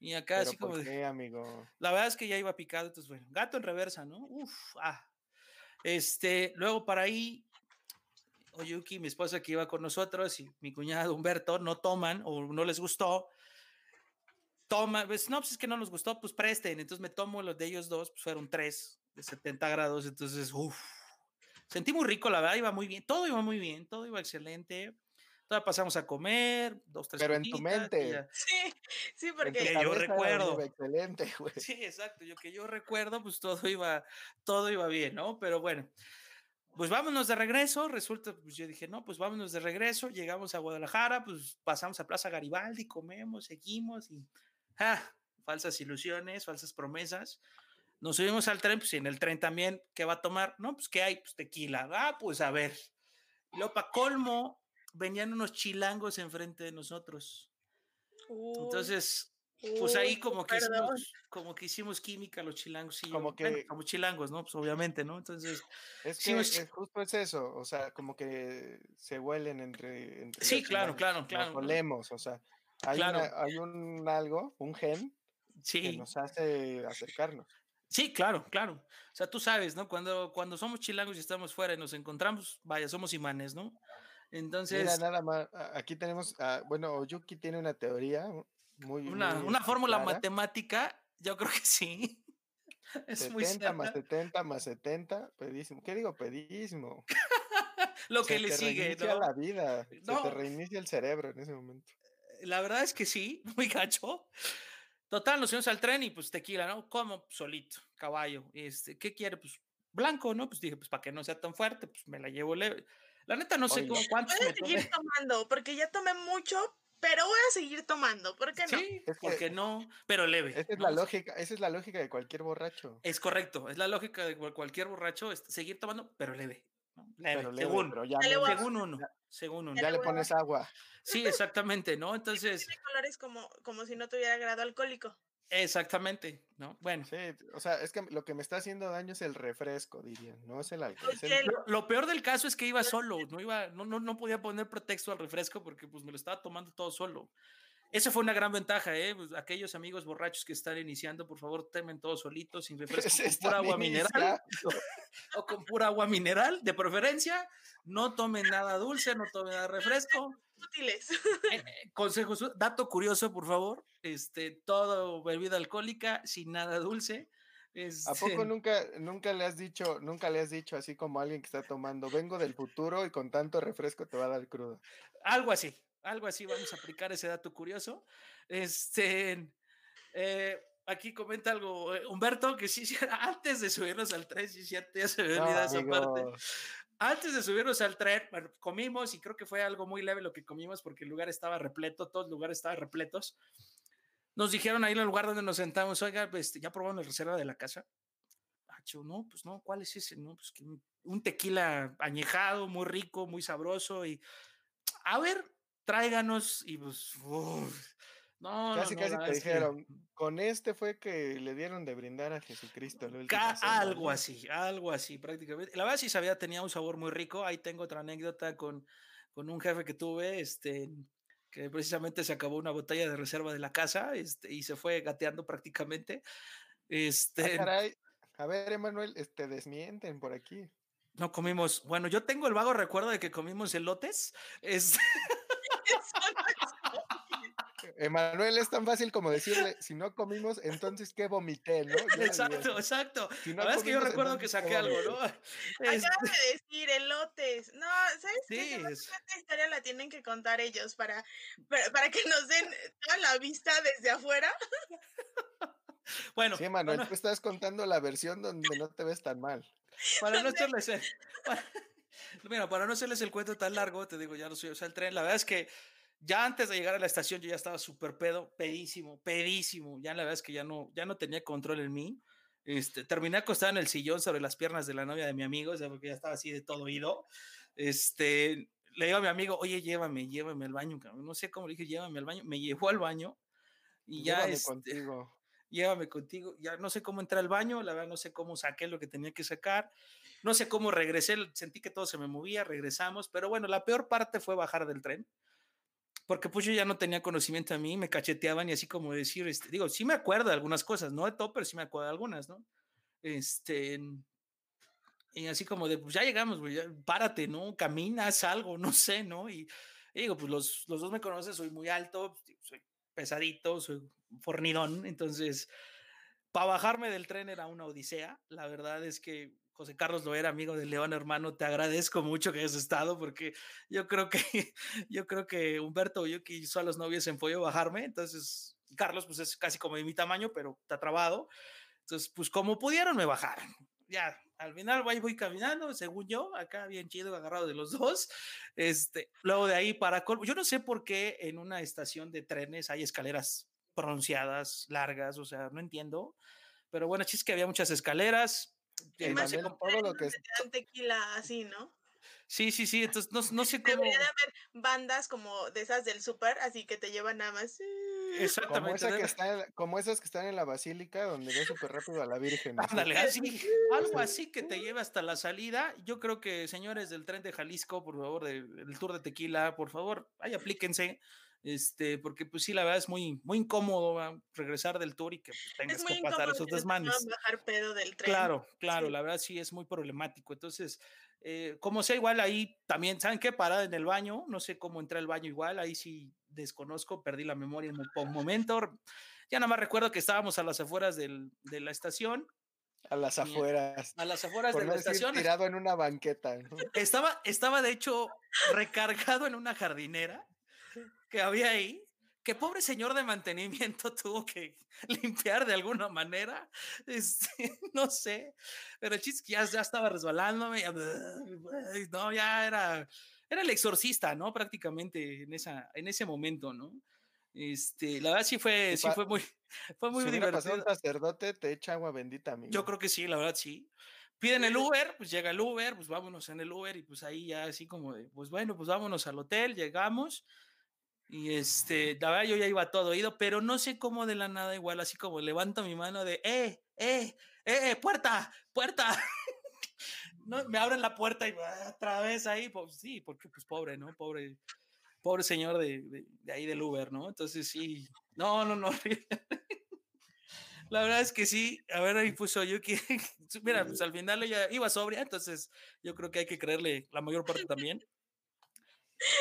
Y acá así como. qué, amigo? La verdad es que ya iba picado, entonces bueno, gato en reversa, ¿no? Uf, ah. Este, luego para ahí, Oyuki, mi esposa que iba con nosotros, y mi cuñado Humberto, no toman o no les gustó. Toma, pues no, pues es que no nos gustó, pues presten. Entonces me tomo los de ellos dos, pues fueron tres de 70 grados, entonces, uff Sentí muy rico, la verdad, iba muy bien, todo iba muy bien, todo iba excelente. Todavía pasamos a comer, dos, tres Pero en tu mente. Sí, sí, porque que yo recuerdo. Excelente, güey. Sí, exacto. Yo que yo recuerdo, pues todo iba, todo iba bien, ¿no? Pero bueno, pues vámonos de regreso. Resulta, pues yo dije, no, pues vámonos de regreso. Llegamos a Guadalajara, pues pasamos a Plaza Garibaldi, comemos, seguimos y, ah, falsas ilusiones, falsas promesas. Nos subimos al tren, pues y en el tren también, ¿qué va a tomar? No, pues ¿qué hay? Pues tequila. Ah, pues a ver. Y luego, para colmo, venían unos chilangos enfrente de nosotros. Entonces, pues ahí como que, hicimos, como que hicimos química los chilangos y como que como chilangos, ¿no? Pues obviamente, ¿no? Entonces, es que es, justo es eso, o sea, como que se huelen entre, entre Sí, claro, claro, claro. Nos olemos, o sea, hay, hay un algo, un gen sí. que nos hace acercarnos. Sí, claro, claro. O sea, tú sabes, ¿no? Cuando, cuando somos chilangos y estamos fuera y nos encontramos, vaya, somos imanes, ¿no? Entonces. Mira, nada más, aquí tenemos, bueno, Oyuki tiene una teoría muy. Una, una fórmula matemática, yo creo que sí. Es 70 muy más 70 más 70, pedísimo. ¿Qué digo? Pedísimo. Lo que le sigue, ¿no? la vida, se te reinicia el cerebro en ese momento. La verdad es que sí, muy gacho. Total, nos fuimos al tren y pues tequila, ¿no? Como solito, caballo. Este, ¿Qué quiere? Pues blanco, ¿no? Pues dije, pues para que no sea tan fuerte, pues me la llevo leve. La neta no sé cómo cuántos Voy a seguir tomando, porque ya tomé mucho, pero voy a seguir tomando, ¿por qué no? Sí, es porque no, pero leve. Esa es la lógica, esa es la lógica de cualquier borracho. Es correcto, es la lógica de cualquier borracho, es seguir tomando, pero leve. Leve, pero leve según, pero ya según uno, según uno. Ya, le pones agua. Sí, exactamente, ¿no? Entonces. Tiene colores como, como si no tuviera grado alcohólico. Exactamente, ¿no? Bueno. Sí, o sea, es que lo que me está haciendo daño es el refresco, dirían, no es el alcohol. Lo, peor del caso es que iba solo, no iba, no, no, no podía poner pretexto al refresco porque pues me lo estaba tomando todo solo. Esa fue una gran ventaja, ¿eh? Pues, aquellos amigos borrachos que están iniciando, por favor, temen todos solitos, sin refresco, con pura agua mineral o con pura agua mineral, de preferencia. No tomen nada dulce, no tomen nada refresco. Útiles. Eh, eh, consejos, dato curioso, por favor, este, todo bebida alcohólica sin nada dulce. ¿A poco este nunca, nunca le has dicho, nunca le has dicho así como alguien que está tomando, vengo del futuro y con tanto refresco te va a dar crudo? Algo así, algo así, vamos a aplicar ese dato curioso. Este, eh, aquí comenta algo eh, Humberto, que sí, antes de subirnos al tren, sí, ya se me olvidó esa parte. Antes de subirnos al tren, comimos y creo que fue algo muy leve lo que comimos porque el lugar estaba repleto, todos los lugares estaban repletos. Nos dijeron ahí en el lugar donde nos sentamos, oiga, este, ¿ya probaron la reserva de la casa? Ah, no, pues no, ¿cuál es ese? No, pues que un tequila añejado, muy rico, muy sabroso y a ver, tráiganos y pues, no, casi, casi te dijeron, con este fue que le dieron de brindar a Jesucristo. algo así, algo así, prácticamente. La verdad sí sabía, tenía un sabor muy rico. Ahí tengo otra anécdota con, con un jefe que tuve, este, que precisamente se acabó una botella de reserva de la casa este, y se fue gateando prácticamente. Ah, este, A ver, Emanuel, este, desmienten por aquí. No comimos, bueno, yo tengo el vago recuerdo de que comimos elotes. Es... Emanuel es tan fácil como decirle, si no comimos, entonces qué vomité, ¿no? exacto, exacto. la verdad es que yo recuerdo que saqué algo, ¿no? Acabas de decir elotes. No, ¿sabes qué? Esta historia la tienen que contar ellos para, para, que nos den toda la vista desde afuera. Bueno, sí, Emanuel, tú estás contando la versión donde no te ves tan mal. Para no hacerles el, mira, para no hacerles el cuento tan largo, te digo, ya no soy, o sea, el tren, la verdad es que ya antes de llegar a la estación yo ya estaba súper pedo, pedísimo, pedísimo. Ya la verdad es que ya no, ya no tenía control en mí. Este, terminé acostado en el sillón sobre las piernas de la novia de mi amigo, o sea, porque ya estaba así de todo oído. Este, le digo a mi amigo, oye, llévame, llévame al baño. No sé cómo le dije, llévame al baño. Me llevó al baño y ya llévame este, contigo. Llévame contigo. Ya no sé cómo entrar al baño, la verdad no sé cómo saqué lo que tenía que sacar. No sé cómo regresé, sentí que todo se me movía, regresamos, pero bueno, la peor parte fue bajar del tren porque pues yo ya no tenía conocimiento a mí, me cacheteaban y así como decir, este, digo, sí me acuerdo de algunas cosas, no de todo, pero sí me acuerdo de algunas, ¿no? Este, y así como de, pues ya llegamos, güey, párate, ¿no? Caminas, algo, no sé, ¿no? Y, digo, pues los, los, dos me conocen, soy muy alto, soy pesadito, soy fornidón, entonces, para bajarme del tren era una odisea, la verdad es que José Carlos Loera, amigo de León, hermano, te agradezco mucho que hayas estado porque yo creo que yo creo que Humberto yo que a los novios en pollo bajarme, entonces Carlos pues es casi como de mi tamaño, pero está trabado. Entonces, pues como pudieron me bajaron. Ya, al final voy, voy caminando, según yo, acá bien chido, agarrado de los dos. Este, luego de ahí para yo no sé por qué en una estación de trenes hay escaleras pronunciadas, largas, o sea, no entiendo. Pero bueno, es que había muchas escaleras, todo lo que es... tequila así, ¿no? Sí, sí, sí, entonces no, no sé cómo... Debería de haber bandas como de esas del súper, así que te llevan nada más... Exactamente. Como, esas que están en la basílica, donde ve súper rápido a la Virgen. Ándale, así, algo así que te lleva hasta la salida. Yo creo que, señores del tren de Jalisco, por favor, del tour de tequila, por favor, ahí aplíquense este, porque pues sí, la verdad es muy, muy incómodo regresar del tour y que pues, tengas que pasar esos desmanes. Bajar pedo del tren. Claro, claro, la verdad sí es muy problemático. Entonces, eh, como sea igual ahí también, ¿saben qué? Parada en el baño, no sé cómo entré al baño igual, ahí sí desconozco, perdí la memoria en un momento. Ya nada más recuerdo que estábamos a las afueras del, de la estación, a las afueras. A las afueras de la estación. Tirado en una banqueta. Estaba, estaba de hecho recargado en una jardinera que había ahí, que pobre señor de mantenimiento tuvo que limpiar de alguna manera, este, no sé, pero el chiste ya, ya estaba resbalándome, no, ya era, era el exorcista, ¿no? Prácticamente en, esa, en ese momento, ¿no? Este, la verdad sí fue, sí fue muy, fue muy si divertido. un sacerdote te echa agua bendita, amigo. Yo creo que sí, la verdad sí. Piden el Uber, pues llega el Uber, pues vámonos en el Uber y pues ahí ya así como de, pues bueno, pues vámonos al hotel, llegamos y este, la verdad yo ya iba todo oído, pero no sé cómo de la nada, igual así como levanto mi mano de, eh, eh, eh, eh puerta, puerta. no, me abren la puerta y otra vez ahí, pues sí, porque pues pobre, ¿no? Pobre, pobre señor de, de, ahí del Uber, ¿no? Entonces sí, no, no, no. La verdad es que sí, a ver, ahí puso que, mira, pues al final ella iba sobria, entonces yo creo que hay que creerle la mayor parte también.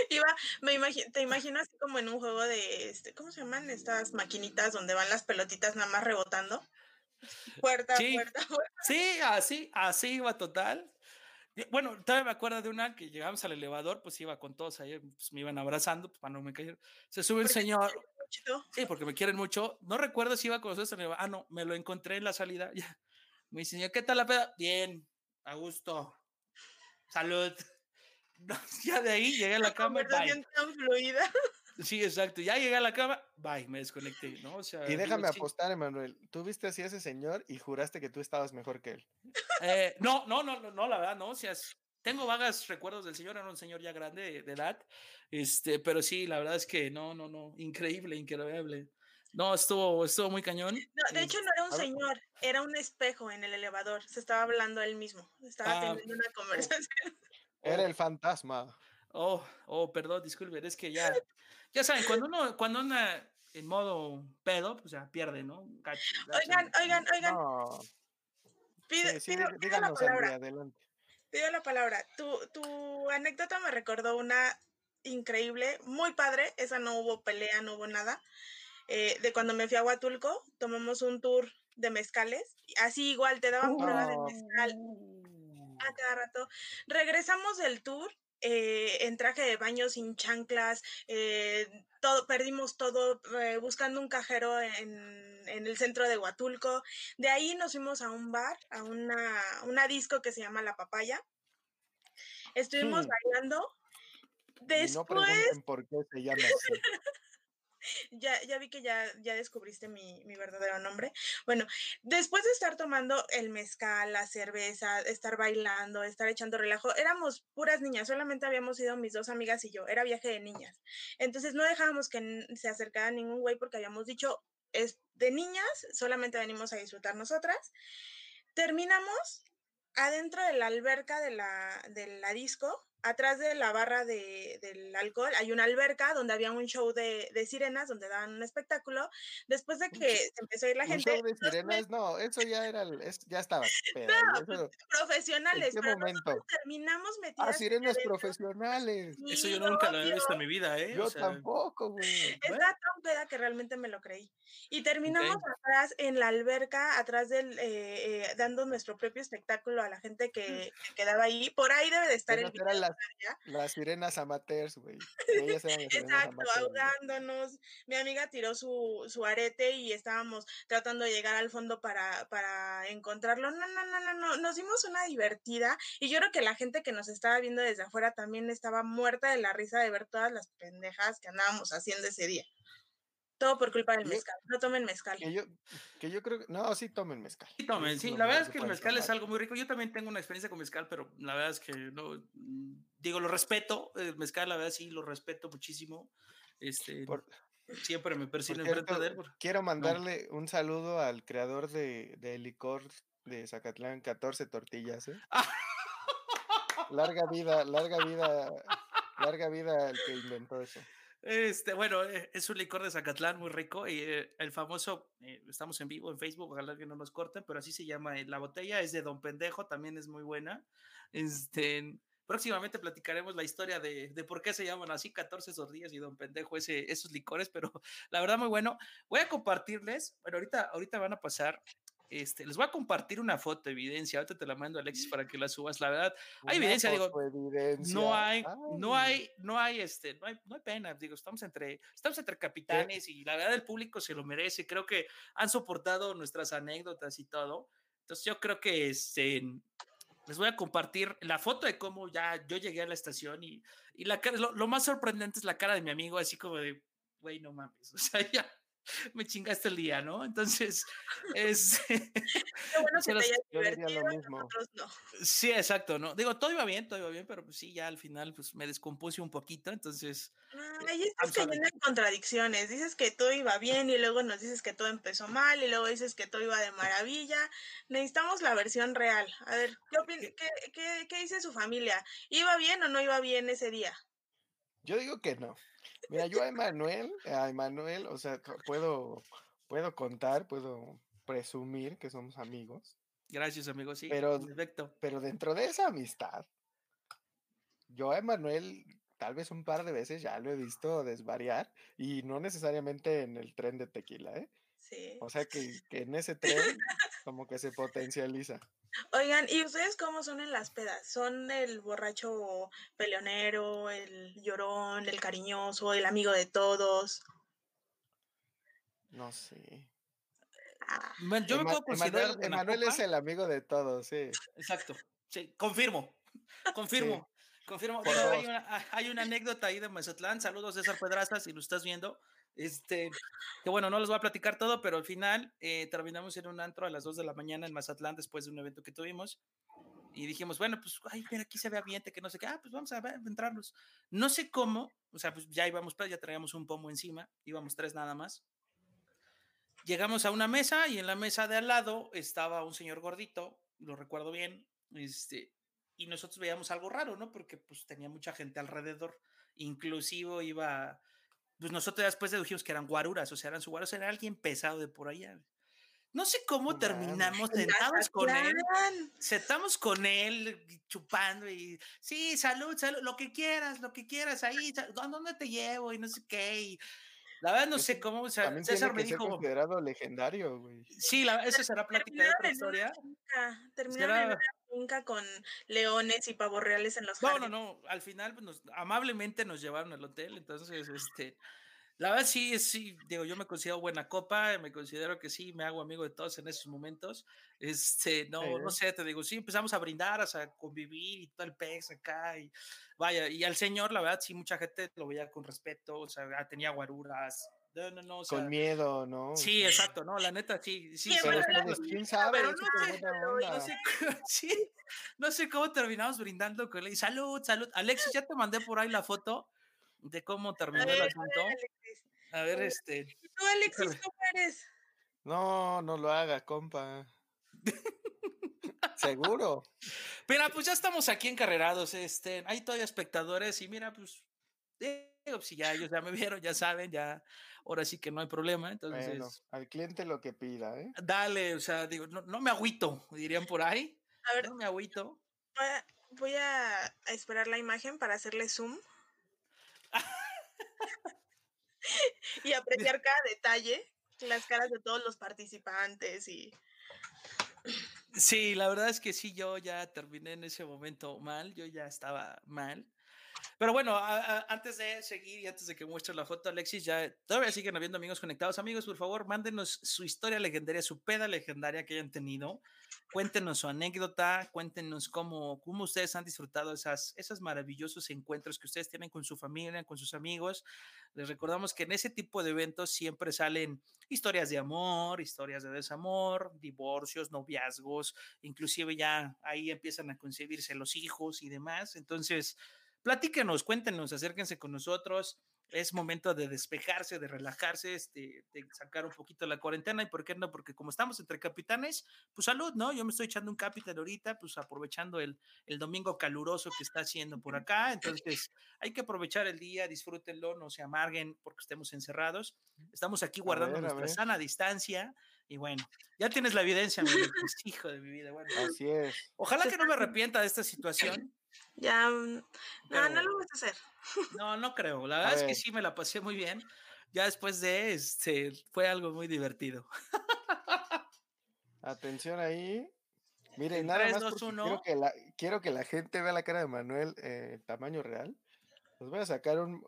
Iba, me imagino, te imagino así como en un juego de, este, ¿cómo se llaman? Estas maquinitas donde van las pelotitas nada más rebotando. Puerta, puerta, puerta. Sí, así, así iba total. Bueno, todavía me acuerdo de una que llegamos al elevador, pues iba con todos ahí, pues me iban abrazando, pues para no me caer. Se sube el señor. Sí, porque me quieren mucho. No recuerdo si iba con ustedes Ah, no, me lo encontré en la salida. Me dice, ¿qué tal la peda? Bien, a gusto. Salud. ya de ahí llegué a la, cama. Bye. tan fluida. Sí, exacto. Ya llegué a la cama, bye, me desconecté, ¿no? O sea, y déjame apostar, Emanuel. Tú viste así a ese señor y juraste que tú estabas mejor que él. Eh, no, no, no, no, la verdad, no. O sea, tengo vagas recuerdos del señor, era un señor ya grande de, edad, este, pero sí, la verdad es que no, no, no, increíble, increíble. No, estuvo, estuvo muy cañón. No, de hecho no era un señor, era un espejo en el elevador. Se estaba hablando él mismo, estaba ah, teniendo una oh. conversación. Era el fantasma. Oh, oh, perdón, disculpen, es que ya, ya saben, cuando uno, cuando anda en modo pedo, pues ya pierde, ¿no? oigan, oigan, oigan. Pido, la palabra. adelante. Pido la palabra. Tu, tu anécdota me recordó una increíble, muy padre. Esa no hubo pelea, no hubo nada. Eh, de cuando me fui a Huatulco, tomamos un tour de mezcales. Así igual te daban prueba de mezcal a cada rato. Regresamos del tour eh, en traje de baño, sin chanclas, eh, todo, perdimos todo eh, buscando un cajero en, en, el centro de Huatulco. De ahí nos fuimos a un bar, a una, una disco que se llama La Papaya. Estuvimos bailando. Después... no pregunten por qué se llama así. ya, ya vi que ya, ya descubriste mi, mi, verdadero nombre. Bueno, después de estar tomando el mezcal, la cerveza, estar bailando, estar echando relajo, éramos puras niñas, solamente habíamos ido mis dos amigas y yo, era viaje de niñas. Entonces no dejábamos que se acercara ningún güey porque habíamos dicho, es de niñas, solamente venimos a disfrutar nosotras. Terminamos adentro de la alberca de la, de la disco atrás de la barra de, del alcohol hay una alberca donde había un show de, de, sirenas, donde daban un espectáculo. Después de que se empezó a ir la gente. Un show de sirenas, no, eso ya era, es, ya estaba. no, pues, profesionales, pero momento? terminamos metidas. Ah, sirenas profesionales. Sí, eso yo nunca lo había visto en mi vida, ¿eh? Yo o sea, tampoco, güey. Estaba tan peda que realmente me lo creí. Y terminamos okay. atrás en la alberca, atrás del, eh, eh, dando nuestro propio espectáculo a la gente que, que quedaba ahí. Por ahí debe de estar el video. Las, las, sirenas amateurs, güey. Exacto, ahogándonos. Mi amiga tiró su, su arete y estábamos tratando de llegar al fondo para, para encontrarlo. No, no, no, no, no. Nos dimos una divertida y yo creo que la gente que nos estaba viendo desde afuera también estaba muerta de la risa de ver todas las pendejas que andábamos haciendo ese día. Todo por culpa del mezcal. No tomen mezcal. Que yo, que yo creo que. No, sí tomen mezcal. Sí, tomen, sí. La verdad es que el mezcal es algo muy rico. Yo también tengo una experiencia con mezcal, pero la verdad es que no. Digo, lo respeto. El mezcal, la verdad, sí, lo respeto muchísimo. Este. Por, siempre me persiguen enfrente de él. Por, quiero mandarle no. un saludo al creador de, de licor de Zacatlán, 14 tortillas, ¿eh? larga vida, larga vida, larga vida el que inventó eso. Este, bueno, es un licor de Zacatlán muy rico y eh, el famoso, eh, estamos en vivo en Facebook, ojalá que no nos corten, pero así se llama eh, la botella, es de Don Pendejo, también es muy buena. Este, próximamente platicaremos la historia de, de por qué se llaman así 14 sordillas y Don Pendejo ese, esos licores, pero la verdad muy bueno. Voy a compartirles, bueno, ahorita, ahorita van a pasar este, les voy a compartir una foto, evidencia. Ahorita te la mando, Alexis, para que la subas. La verdad, hay una evidencia, digo. Evidencia. No hay, Ay. no hay, no hay, este, no hay, no hay pena. Digo, estamos entre, estamos entre capitanes ¿Qué? y la verdad el público se lo merece. Creo que han soportado nuestras anécdotas y todo. Entonces yo creo que este, les voy a compartir la foto de cómo ya yo llegué a la estación y, y la lo, lo más sorprendente es la cara de mi amigo, así como de, güey, no mames. O sea, ya me chingaste el día, ¿no? Entonces, es... Qué bueno que los, te hayas divertido, nosotros no. Sí, exacto, ¿no? Digo, todo iba bien, todo iba bien, pero pues sí, ya al final pues me descompuse un poquito, entonces... Ay, estás cayendo en contradicciones, dices que todo iba bien y luego nos dices que todo empezó mal y luego dices que todo iba de maravilla, necesitamos la versión real. A ver, ¿qué, qué, qué, qué dice su familia? ¿Iba bien o no iba bien ese día? Yo digo que no. Mira, yo a Emanuel, a Emanuel, o sea, puedo, puedo contar, puedo presumir que somos amigos. Gracias, amigo, sí. Pero, perfecto. pero dentro de esa amistad, yo a Emanuel tal vez un par de veces ya lo he visto desvariar y no necesariamente en el tren de tequila, ¿eh? Sí. O sea que, que en ese tren como que se potencializa. Oigan, ¿y ustedes cómo son en las pedas? ¿Son el borracho peleonero, el llorón, el cariñoso, el amigo de todos? No sé. Ah, bueno, yo Ema me puedo considerar Emanuel, es el amigo de todos, sí. Exacto. Sí, confirmo. Confirmo. Sí. Confirmo. Hay, una, hay una anécdota ahí de Mazatlán. Saludos, César Pedraza, si lo estás viendo. Este, que bueno, no les voy a platicar todo, pero al final eh, terminamos en un antro a las 2 de la mañana en Mazatlán después de un evento que tuvimos. Y dijimos, bueno, pues, ay, mira, aquí se ve ambiente, que no sé qué, ah, pues vamos a, ver, a entrarnos. No sé cómo, o sea, pues ya íbamos, ya traíamos un pomo encima, íbamos tres nada más. Llegamos a una mesa y en la mesa de al lado estaba un señor gordito, lo recuerdo bien, este, y nosotros veíamos algo raro, ¿no? Porque pues tenía mucha gente alrededor, inclusive iba pues nosotros después dedujimos que eran guaruras, o sea, eran su guaruras, era alguien pesado de por allá. No sé cómo terminamos sentados con él, sentamos con él chupando y sí, salud, salud, lo que quieras, lo que quieras ahí, ¿a dónde te llevo? Y no sé qué. Y la verdad no sé cómo, o sea, También César tiene me que ser dijo. considerado legendario, güey. Sí, la, esa será plática de otra historia. Terminaron finca con leones y pavos reales en los No, jardines. no, no. Al final, pues, nos, amablemente nos llevaron al hotel. Entonces, este. La verdad, sí, sí, digo, yo me considero buena copa, me considero que sí, me hago amigo de todos en esos momentos. Este, no, Sí. no sé, te digo, sí, empezamos a brindar, o sea, convivir y todo el pez acá, y vaya, y al señor, la verdad, sí, mucha gente lo veía con respeto, o sea, tenía guaruras, no, no, no, o sea, Con miedo, ¿no? sí, exacto, no, la neta, sí, sí, Pero pues, quién sabe, pero sé, no sé, sí, no sé cómo terminamos brindando con él. Salud, salud. Alexis, ya te mandé por ahí la foto de cómo terminó el ver, asunto. A ver, este. ¿Y tú, Alexis, cómo eres? No, no lo haga, compa. Seguro. Mira, pues ya estamos aquí encarrerados, este, hay todavía espectadores y mira, pues, digo, si ya ellos ya me vieron, ya saben, ya, ahora sí que no hay problema, entonces. Bueno, al cliente lo que pida, ¿eh? Dale, o sea, digo, no, no me agüito, dirían por ahí. A ver, No me agüito. voy a, a esperar la imagen para hacerle zoom. y apreciar cada detalle, las caras de todos los participantes y Sí, la verdad es que sí, yo ya terminé en ese momento mal, yo ya estaba mal. Pero bueno, a- a- antes de seguir y antes de que muestre la foto, Alexis, ya todavía siguen habiendo amigos conectados. Amigos, por favor, mándenos su historia legendaria, su peda legendaria que hayan tenido. Cuéntenos su anécdota, cuéntenos cómo, cómo ustedes han disfrutado esas, esos maravillosos encuentros que ustedes tienen con su familia, con sus amigos. Les recordamos que en ese tipo de eventos siempre salen historias de amor, historias de desamor, divorcios, noviazgos, inclusive ya ahí empiezan a concebirse los hijos y demás. Entonces, platíquenos, cuéntenos, acérquense con nosotros. Es momento de despejarse, de relajarse, este, de sacar un poquito la cuarentena y por qué no, porque como estamos entre capitanes, pues salud, ¿no? Yo me estoy echando un capitán ahorita, pues aprovechando el, el domingo caluroso que está haciendo por acá, entonces hay que aprovechar el día, disfrútenlo, no se amarguen porque estemos encerrados. Estamos aquí guardando ver, a nuestra ver. sana distancia y bueno, ya tienes la evidencia, mi hijo de mi vida. Bueno, Así es. ojalá que no me arrepienta de esta situación. Ya mm, no, Pero- no lo vas a hacer. No, no creo. La verdad es que sí me la pasé muy bien. Ya después de este fue algo muy divertido. Atención ahí. Miren, En nada tres, más dos, porque uno. quiero, que la, quiero que la gente vea la cara de Manuel eh, tamaño real. Les voy a sacar un,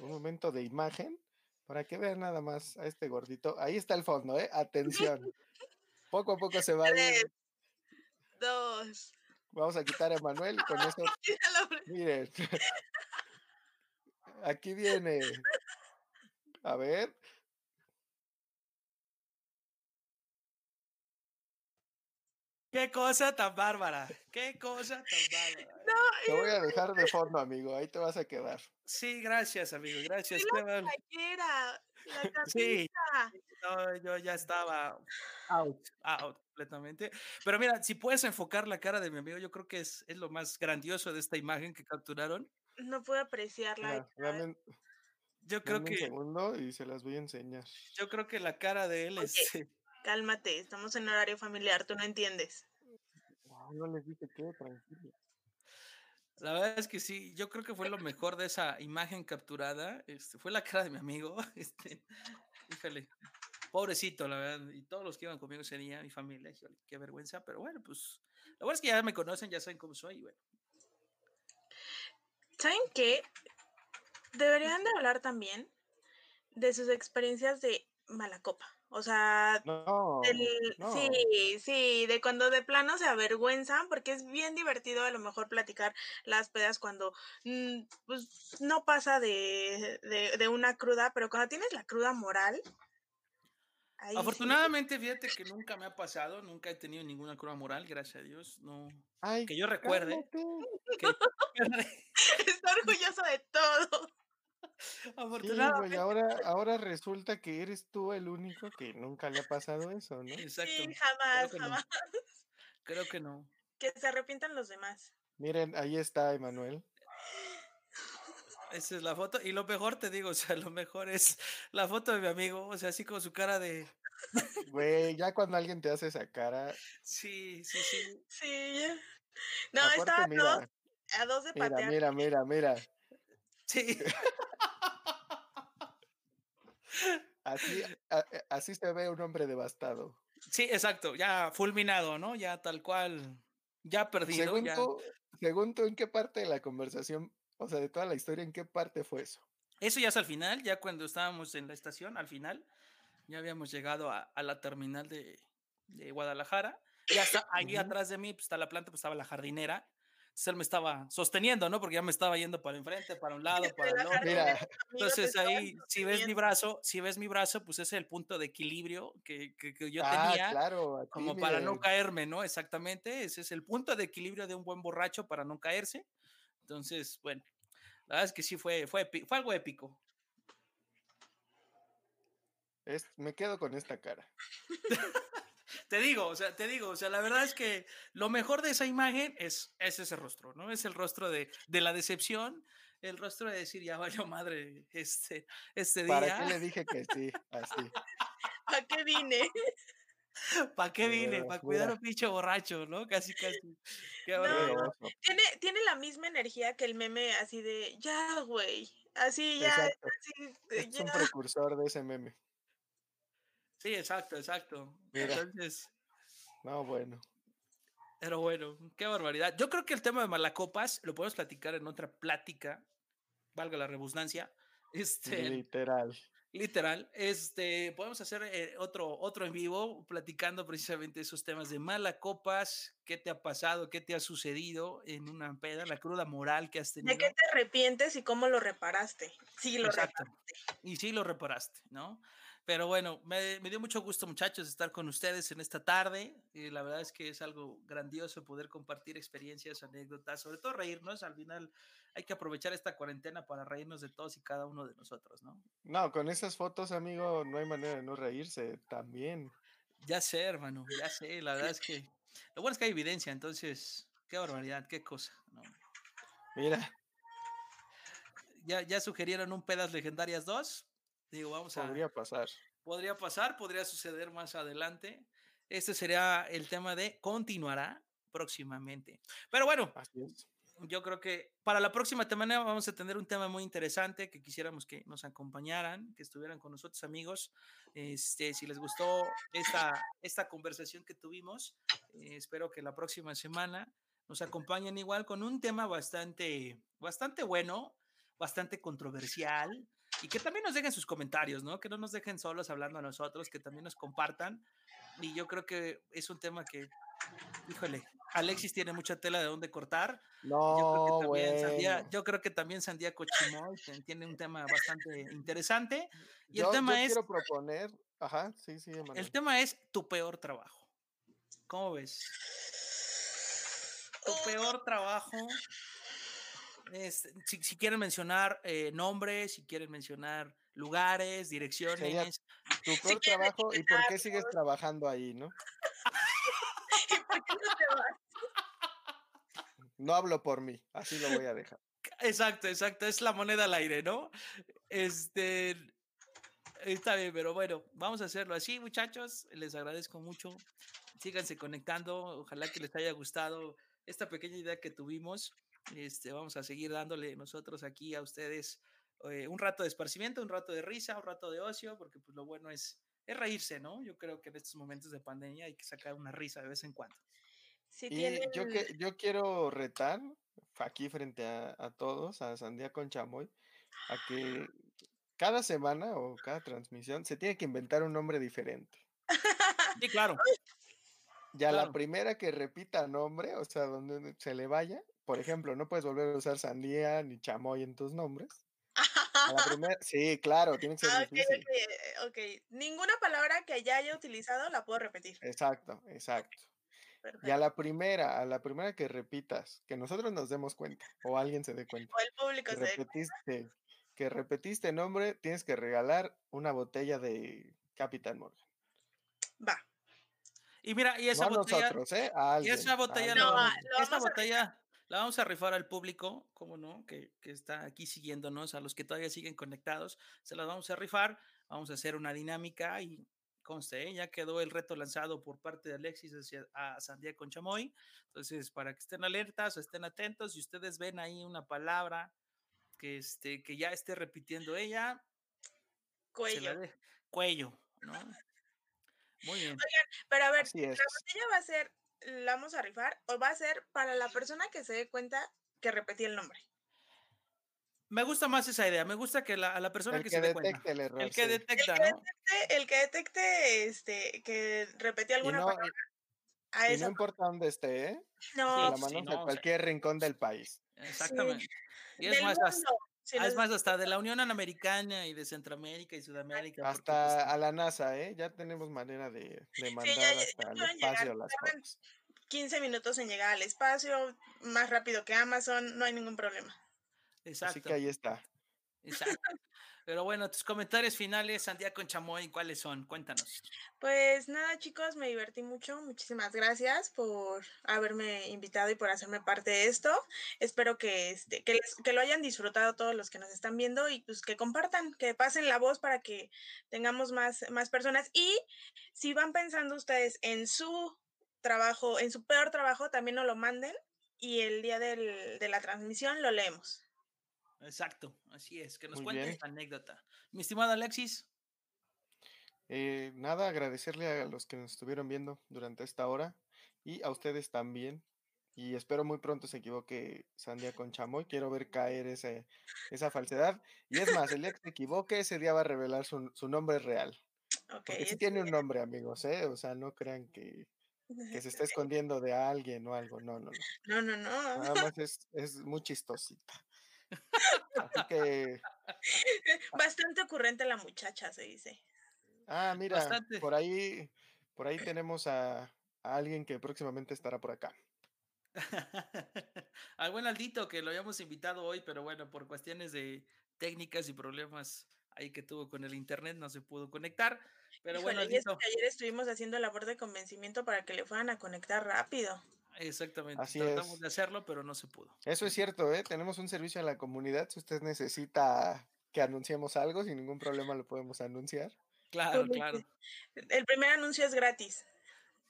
un momento de imagen para que vean nada más a este gordito. Ahí está el fondo, ¿eh? Atención. Poco a poco se va a ir. Tres. Dos. Vamos a quitar a Manuel y con eso, Míralo, miren. Aquí viene. A ver. Qué cosa tan bárbara. Qué cosa tan bárbara. Te voy a dejar de fondo, amigo. Ahí te vas a quedar. Sí, gracias, amigo. Gracias. La Sí. No, yo ya estaba out, out completamente. Pero mira, si puedes enfocar la cara de mi amigo, yo creo que es, es lo más grandioso de esta imagen que capturaron. No pude apreciarla. Mira, dame, Yo creo dame un que, segundo y se las voy a enseñar. yo creo que la cara de él es. Cálmate, estamos en horario familiar, tú no entiendes. No, no les dije qué, tranquilo. La verdad es que sí, yo creo que fue lo mejor de esa imagen capturada. Este, fue la cara de mi amigo. Este, híjole, pobrecito, la verdad. Y todos los que iban conmigo ese mi familia, qué vergüenza. Pero bueno, pues, la verdad es que ya me conocen, ya saben cómo soy. Y bueno, ¿Saben qué? Deberían de hablar también de sus experiencias de mala copa. O sea, No, del- no. sí, sí, de cuando de plano se avergüenzan, porque es bien divertido a lo mejor platicar las pedas cuando mm, pues, no pasa de, de, de una cruda, pero cuando tienes la cruda moral. ahí sí. afortunadamente, fíjate que nunca me ha pasado, nunca he tenido ninguna cruda moral, gracias a Dios. No, Ay, que yo recuerde. que- Está orgulloso de todo. Sí, afortunadamente. güey, ahora, ahora resulta que eres tú el único que nunca le ha pasado eso, ¿no? Exacto. Sí, jamás, no. jamás. Creo que no. Que se arrepientan los demás. Miren, ahí está Emanuel. Esa es la foto. Y lo mejor te digo, o sea, lo mejor es la foto de mi amigo, o sea, así con su cara de. Güey, ya cuando alguien te hace esa cara, Sí, sí, sí. Sí. ya. No, aparte, estaba a dos, mira, a dos de mira, patear. mira, mira, mira. Sí. Así, a- a- así se ve un hombre devastado. Sí, exacto. Ya fulminado, ¿no? Ya tal cual. Ya perdido. Según ya. tú, según tú, ¿en qué parte de la conversación, o sea, de toda la historia, en qué parte fue eso? Eso ya es al final, ya cuando estábamos en la estación, al final, ya habíamos llegado a, a la terminal de, de Guadalajara. Ya está ahí atrás de mí, pues está la planta, pues estaba la jardinera. Él me estaba sosteniendo, ¿no? Porque ya me estaba yendo para enfrente, para un lado, para el otro. Mira, Entonces ahí, si ves mi brazo, si ves mi brazo, pues ese es el punto de equilibrio que, que- que yo ah, tenía, claro, aquí, como para no caerme, ¿no? Exactamente, ese es el punto de equilibrio de un buen borracho para no caerse. Entonces, bueno, la verdad es que sí fue, fue, fue algo épico. es- me quedo con esta cara. te digo, o sea, te digo, o sea, la verdad es que lo mejor de esa imagen es, es ese rostro, ¿no? Es el rostro de, de la decepción, el rostro de decir, ya vaya madre, este, este día. ¿Para qué le dije que sí? Así. ¿A qué vine? ¿Para qué vine? Para cuidar a un pinche borracho, ¿no? Casi, casi. Qué no, tiene, tiene la misma energía que el meme así de, ya, güey. Así, ya. Así, es un precursor de ese meme. Sí, exacto, exacto. Entonces. No, bueno. Pero bueno, qué barbaridad. Yo creo que el tema de Malacopas lo podemos platicar en otra plática, valga la redundancia. Este, Literal. Literal. Este, podemos hacer eh, otro, otro en vivo platicando precisamente esos temas de Malacopas, qué te ha pasado, qué te ha sucedido en una peda, la cruda moral que has tenido. ¿De qué te arrepientes y cómo lo reparaste? Sí, lo reparaste. Y sí lo reparaste, ¿no? Pero bueno, me, dio mucho gusto, muchachos, estar con ustedes en esta tarde. Y la verdad es que es algo grandioso poder compartir experiencias, anécdotas, sobre todo reírnos. Al final hay que aprovechar esta cuarentena para reírnos de todos y cada uno de nosotros, ¿no? No, con esas fotos, amigo, no hay manera de no reírse también. Ya sé, hermano, ya sé. La verdad es que lo bueno es que hay evidencia, entonces, qué barbaridad, qué cosa, ¿no? Mira. Ya, ya sugirieron un Pedas Legendarias 2 Digo, vamos a. Podría pasar. Podría pasar, podría suceder más adelante. Este sería el tema de continuará próximamente. Pero bueno, yo creo que para la próxima semana vamos a tener un tema muy interesante que quisiéramos que nos acompañaran, que estuvieran con nosotros amigos. Este, si les gustó esta, esta conversación que tuvimos, eh, espero que la próxima semana nos acompañen igual con un tema bastante, bastante bueno, bastante controversial, y que también nos dejen sus comentarios, ¿no? Que no nos dejen solos hablando a nosotros, que también nos compartan. Y yo creo que es un tema que, híjole, Alexis tiene mucha tela de dónde cortar. No, yo creo que también Sandía, yo creo que también Sandía Cochimoy tiene un tema bastante interesante. Y el tema es. quiero proponer. Ajá, sí, sí, El tema es tu peor trabajo. ¿Cómo ves? Tu peor trabajo si, quieren mencionar eh, nombres, si quieren mencionar lugares, direcciones. tu peor trabajo y por qué sigues trabajando ahí, ¿no? no hablo por mí, así lo voy a dejar. Exacto, exacto, es la moneda al aire, ¿no? Este, está bien, pero bueno, vamos a hacerlo así, muchachos. Les agradezco mucho. Síganse conectando. Ojalá que les haya gustado esta pequeña idea que tuvimos. Este, vamos a seguir dándole nosotros aquí a ustedes eh, un rato de esparcimiento, un rato de risa, un rato de ocio, porque pues lo bueno es, es reírse, ¿no? Yo creo que en estos momentos de pandemia hay que sacar una risa de vez en cuando. y yo, que, yo quiero retar aquí frente a, a todos, a Sandía con Chamoy, a que cada semana o cada transmisión se tiene que inventar un nombre diferente. Sí, claro. Ya la primera que repita nombre, o sea, donde se le vaya, por ejemplo, no puedes volver a usar sandía ni chamoy en tus nombres. sí, claro, tiene que ser ah, difícil. ok, ninguna palabra que ya haya utilizado la puedo repetir. Exacto, exacto. Y a la primera, a la primera que repitas, que nosotros nos demos cuenta, o alguien se dé cuenta. O el público que repetiste, Que repetiste nombre, tienes que regalar una botella de Capitán Morgan. Va. Y mira, y esa botella. Nosotros, ¿eh? y esa botella, no, esta botella la vamos a rifar al público, ¿cómo no? Que, que, está aquí siguiéndonos, a los que todavía siguen conectados, se las vamos a rifar, vamos a hacer una dinámica y conste, ¿eh? ya quedó el reto lanzado por parte de Alexis hacia, a Sandía con Chamoy, entonces para que estén alertas, estén atentos, si ustedes ven ahí una palabra que, este, que ya esté repitiendo ella, cuello. cuello, ¿no? Muy bien. Oigan, pero a ver, la botella va a ser la vamos a rifar o va a ser para la persona que se dé cuenta que repetí el nombre. Me gusta más esa idea, me gusta que la, a la persona que, se dé cuenta. El, error, el que detecta, el que detecte, el que detecte este, que repetí alguna palabra. A y no importa dónde esté, ¿eh? No. La mano de cualquier rincón del país. Exactamente. Y es más, es más, hasta de la Unión Americana y de Centroamérica y Sudamérica. Hasta pues, a la NASA, ¿eh? Ya tenemos manera de, de mandar hasta el espacio las cosas. 15 minutos en llegar al espacio, más rápido que Amazon, no hay ningún problema. Exacto. Así que ahí está. Exacto. Pero bueno, tus comentarios finales, Santiago Chamoy, ¿cuáles son? Cuéntanos. Pues nada, chicos, me divertí mucho. Muchísimas gracias por haberme invitado y por hacerme parte de esto. Espero que, este, que, que lo hayan disfrutado todos los que nos están viendo y pues que compartan, que pasen la voz para que tengamos más, más personas. Y si van pensando ustedes en su trabajo, en su peor trabajo, también nos lo manden y el día del, de la transmisión lo leemos. Exacto, así es, que nos cuenten esta anécdota. Mi estimado Alexis. Eh, nada, agradecerle a los que nos estuvieron viendo durante esta hora y a ustedes también. Y espero muy pronto se equivoque Sandia con Chamoy. Quiero ver caer ese, esa falsedad. Y es más, el día que se equivoque, ese día va a revelar su, nombre real. Porque sí tiene un nombre, amigos, ¿eh? O sea, no crean que, que se está escondiendo de alguien o algo. No, no, no. No, no, no. Nada más es, es muy chistosita. Así que. Bastante ocurrente la muchacha, se dice. Ah, mira, por ahí, por ahí tenemos a, a, alguien que próximamente estará por acá. Al buen Aldito que lo habíamos invitado hoy, pero bueno, por cuestiones de técnicas y problemas ahí que tuvo con el internet no se pudo conectar. Pero bueno, Aldito. ayer estuvimos haciendo labor de convencimiento para que le fueran a conectar rápido. Exactamente. Así Tratamos de hacerlo, pero no se pudo. Eso es cierto, ¿eh? Tenemos un servicio en la comunidad. Si usted necesita que anunciemos algo, sin ningún problema lo podemos anunciar. Claro, claro. El primer anuncio es gratis.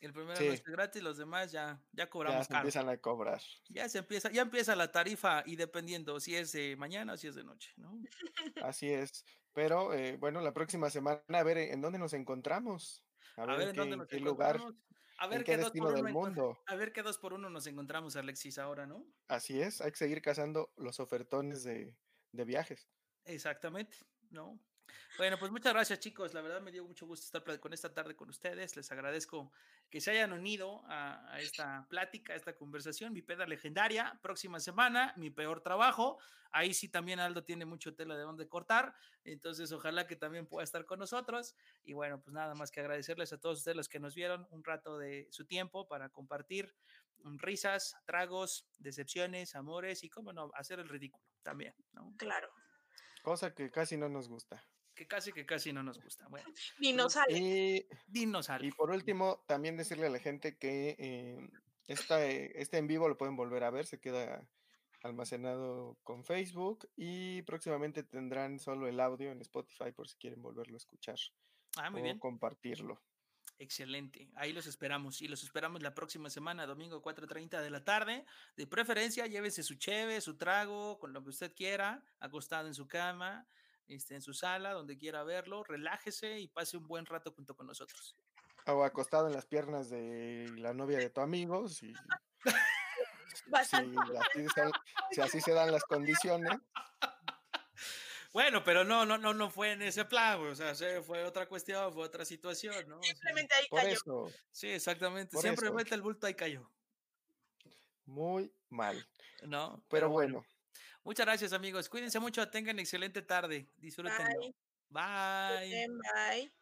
El primer anuncio es gratis, los demás ya, ya cobramos. Ya se empiezan a cobrar. Ya se empieza, ya empieza la tarifa y dependiendo si es de mañana o si es de noche, ¿no? Así es. Pero eh, bueno, la próxima semana a ver en dónde nos encontramos. A ver, en, qué, en qué lugar a ver, qué, dos por uno mundo. a ver qué dos por uno nos encontramos, Alexis, ahora, ¿no? Así es, hay que seguir cazando los ofertones de, de viajes. Exactamente, ¿no? Bueno, pues muchas gracias chicos, la verdad me dio mucho gusto estar con esta tarde con ustedes, les agradezco que se hayan unido a, esta plática, a esta conversación, mi peda legendaria, próxima semana, mi peor trabajo, ahí sí también Aldo tiene mucho tela de donde cortar, entonces ojalá que también pueda estar con nosotros. Y bueno, pues nada más que agradecerles a todos ustedes los que nos vieron un rato de su tiempo para compartir risas, tragos, decepciones, amores y cómo no, hacer el ridículo también, ¿no? Claro. Cosa que casi no nos gusta que casi que casi no nos gusta. Bueno, ni nos sale. Y, por último, también decirle a la gente que eh, esta, este en vivo lo pueden volver a ver, se queda almacenado con Facebook y próximamente tendrán solo el audio en Spotify por si quieren volverlo a escuchar. Ah, muy bien. compartirlo. Excelente. Ahí los esperamos. Y los esperamos la próxima semana, domingo 4.30 de la tarde. De preferencia, llévese su cheve, su trago, con lo que usted quiera, acostado en su cama este, en su sala, donde quiera verlo, relájese y pase un buen rato junto con nosotros. O acostado en las piernas de la novia de tu amigo, si, si, así, se dan las condiciones. Bueno, pero no, no, no, no fue en ese plan, o sea, fue otra cuestión, fue otra situación, ¿no? Simplemente ahí cayó. Eso, sí, exactamente. Siempre mete el bulto, ahí cayó. Muy mal. No. Pero, bueno. Muchas gracias, amigos. Cuídense mucho, tengan excelente tarde. Disfrútenlo. Bye. Bye.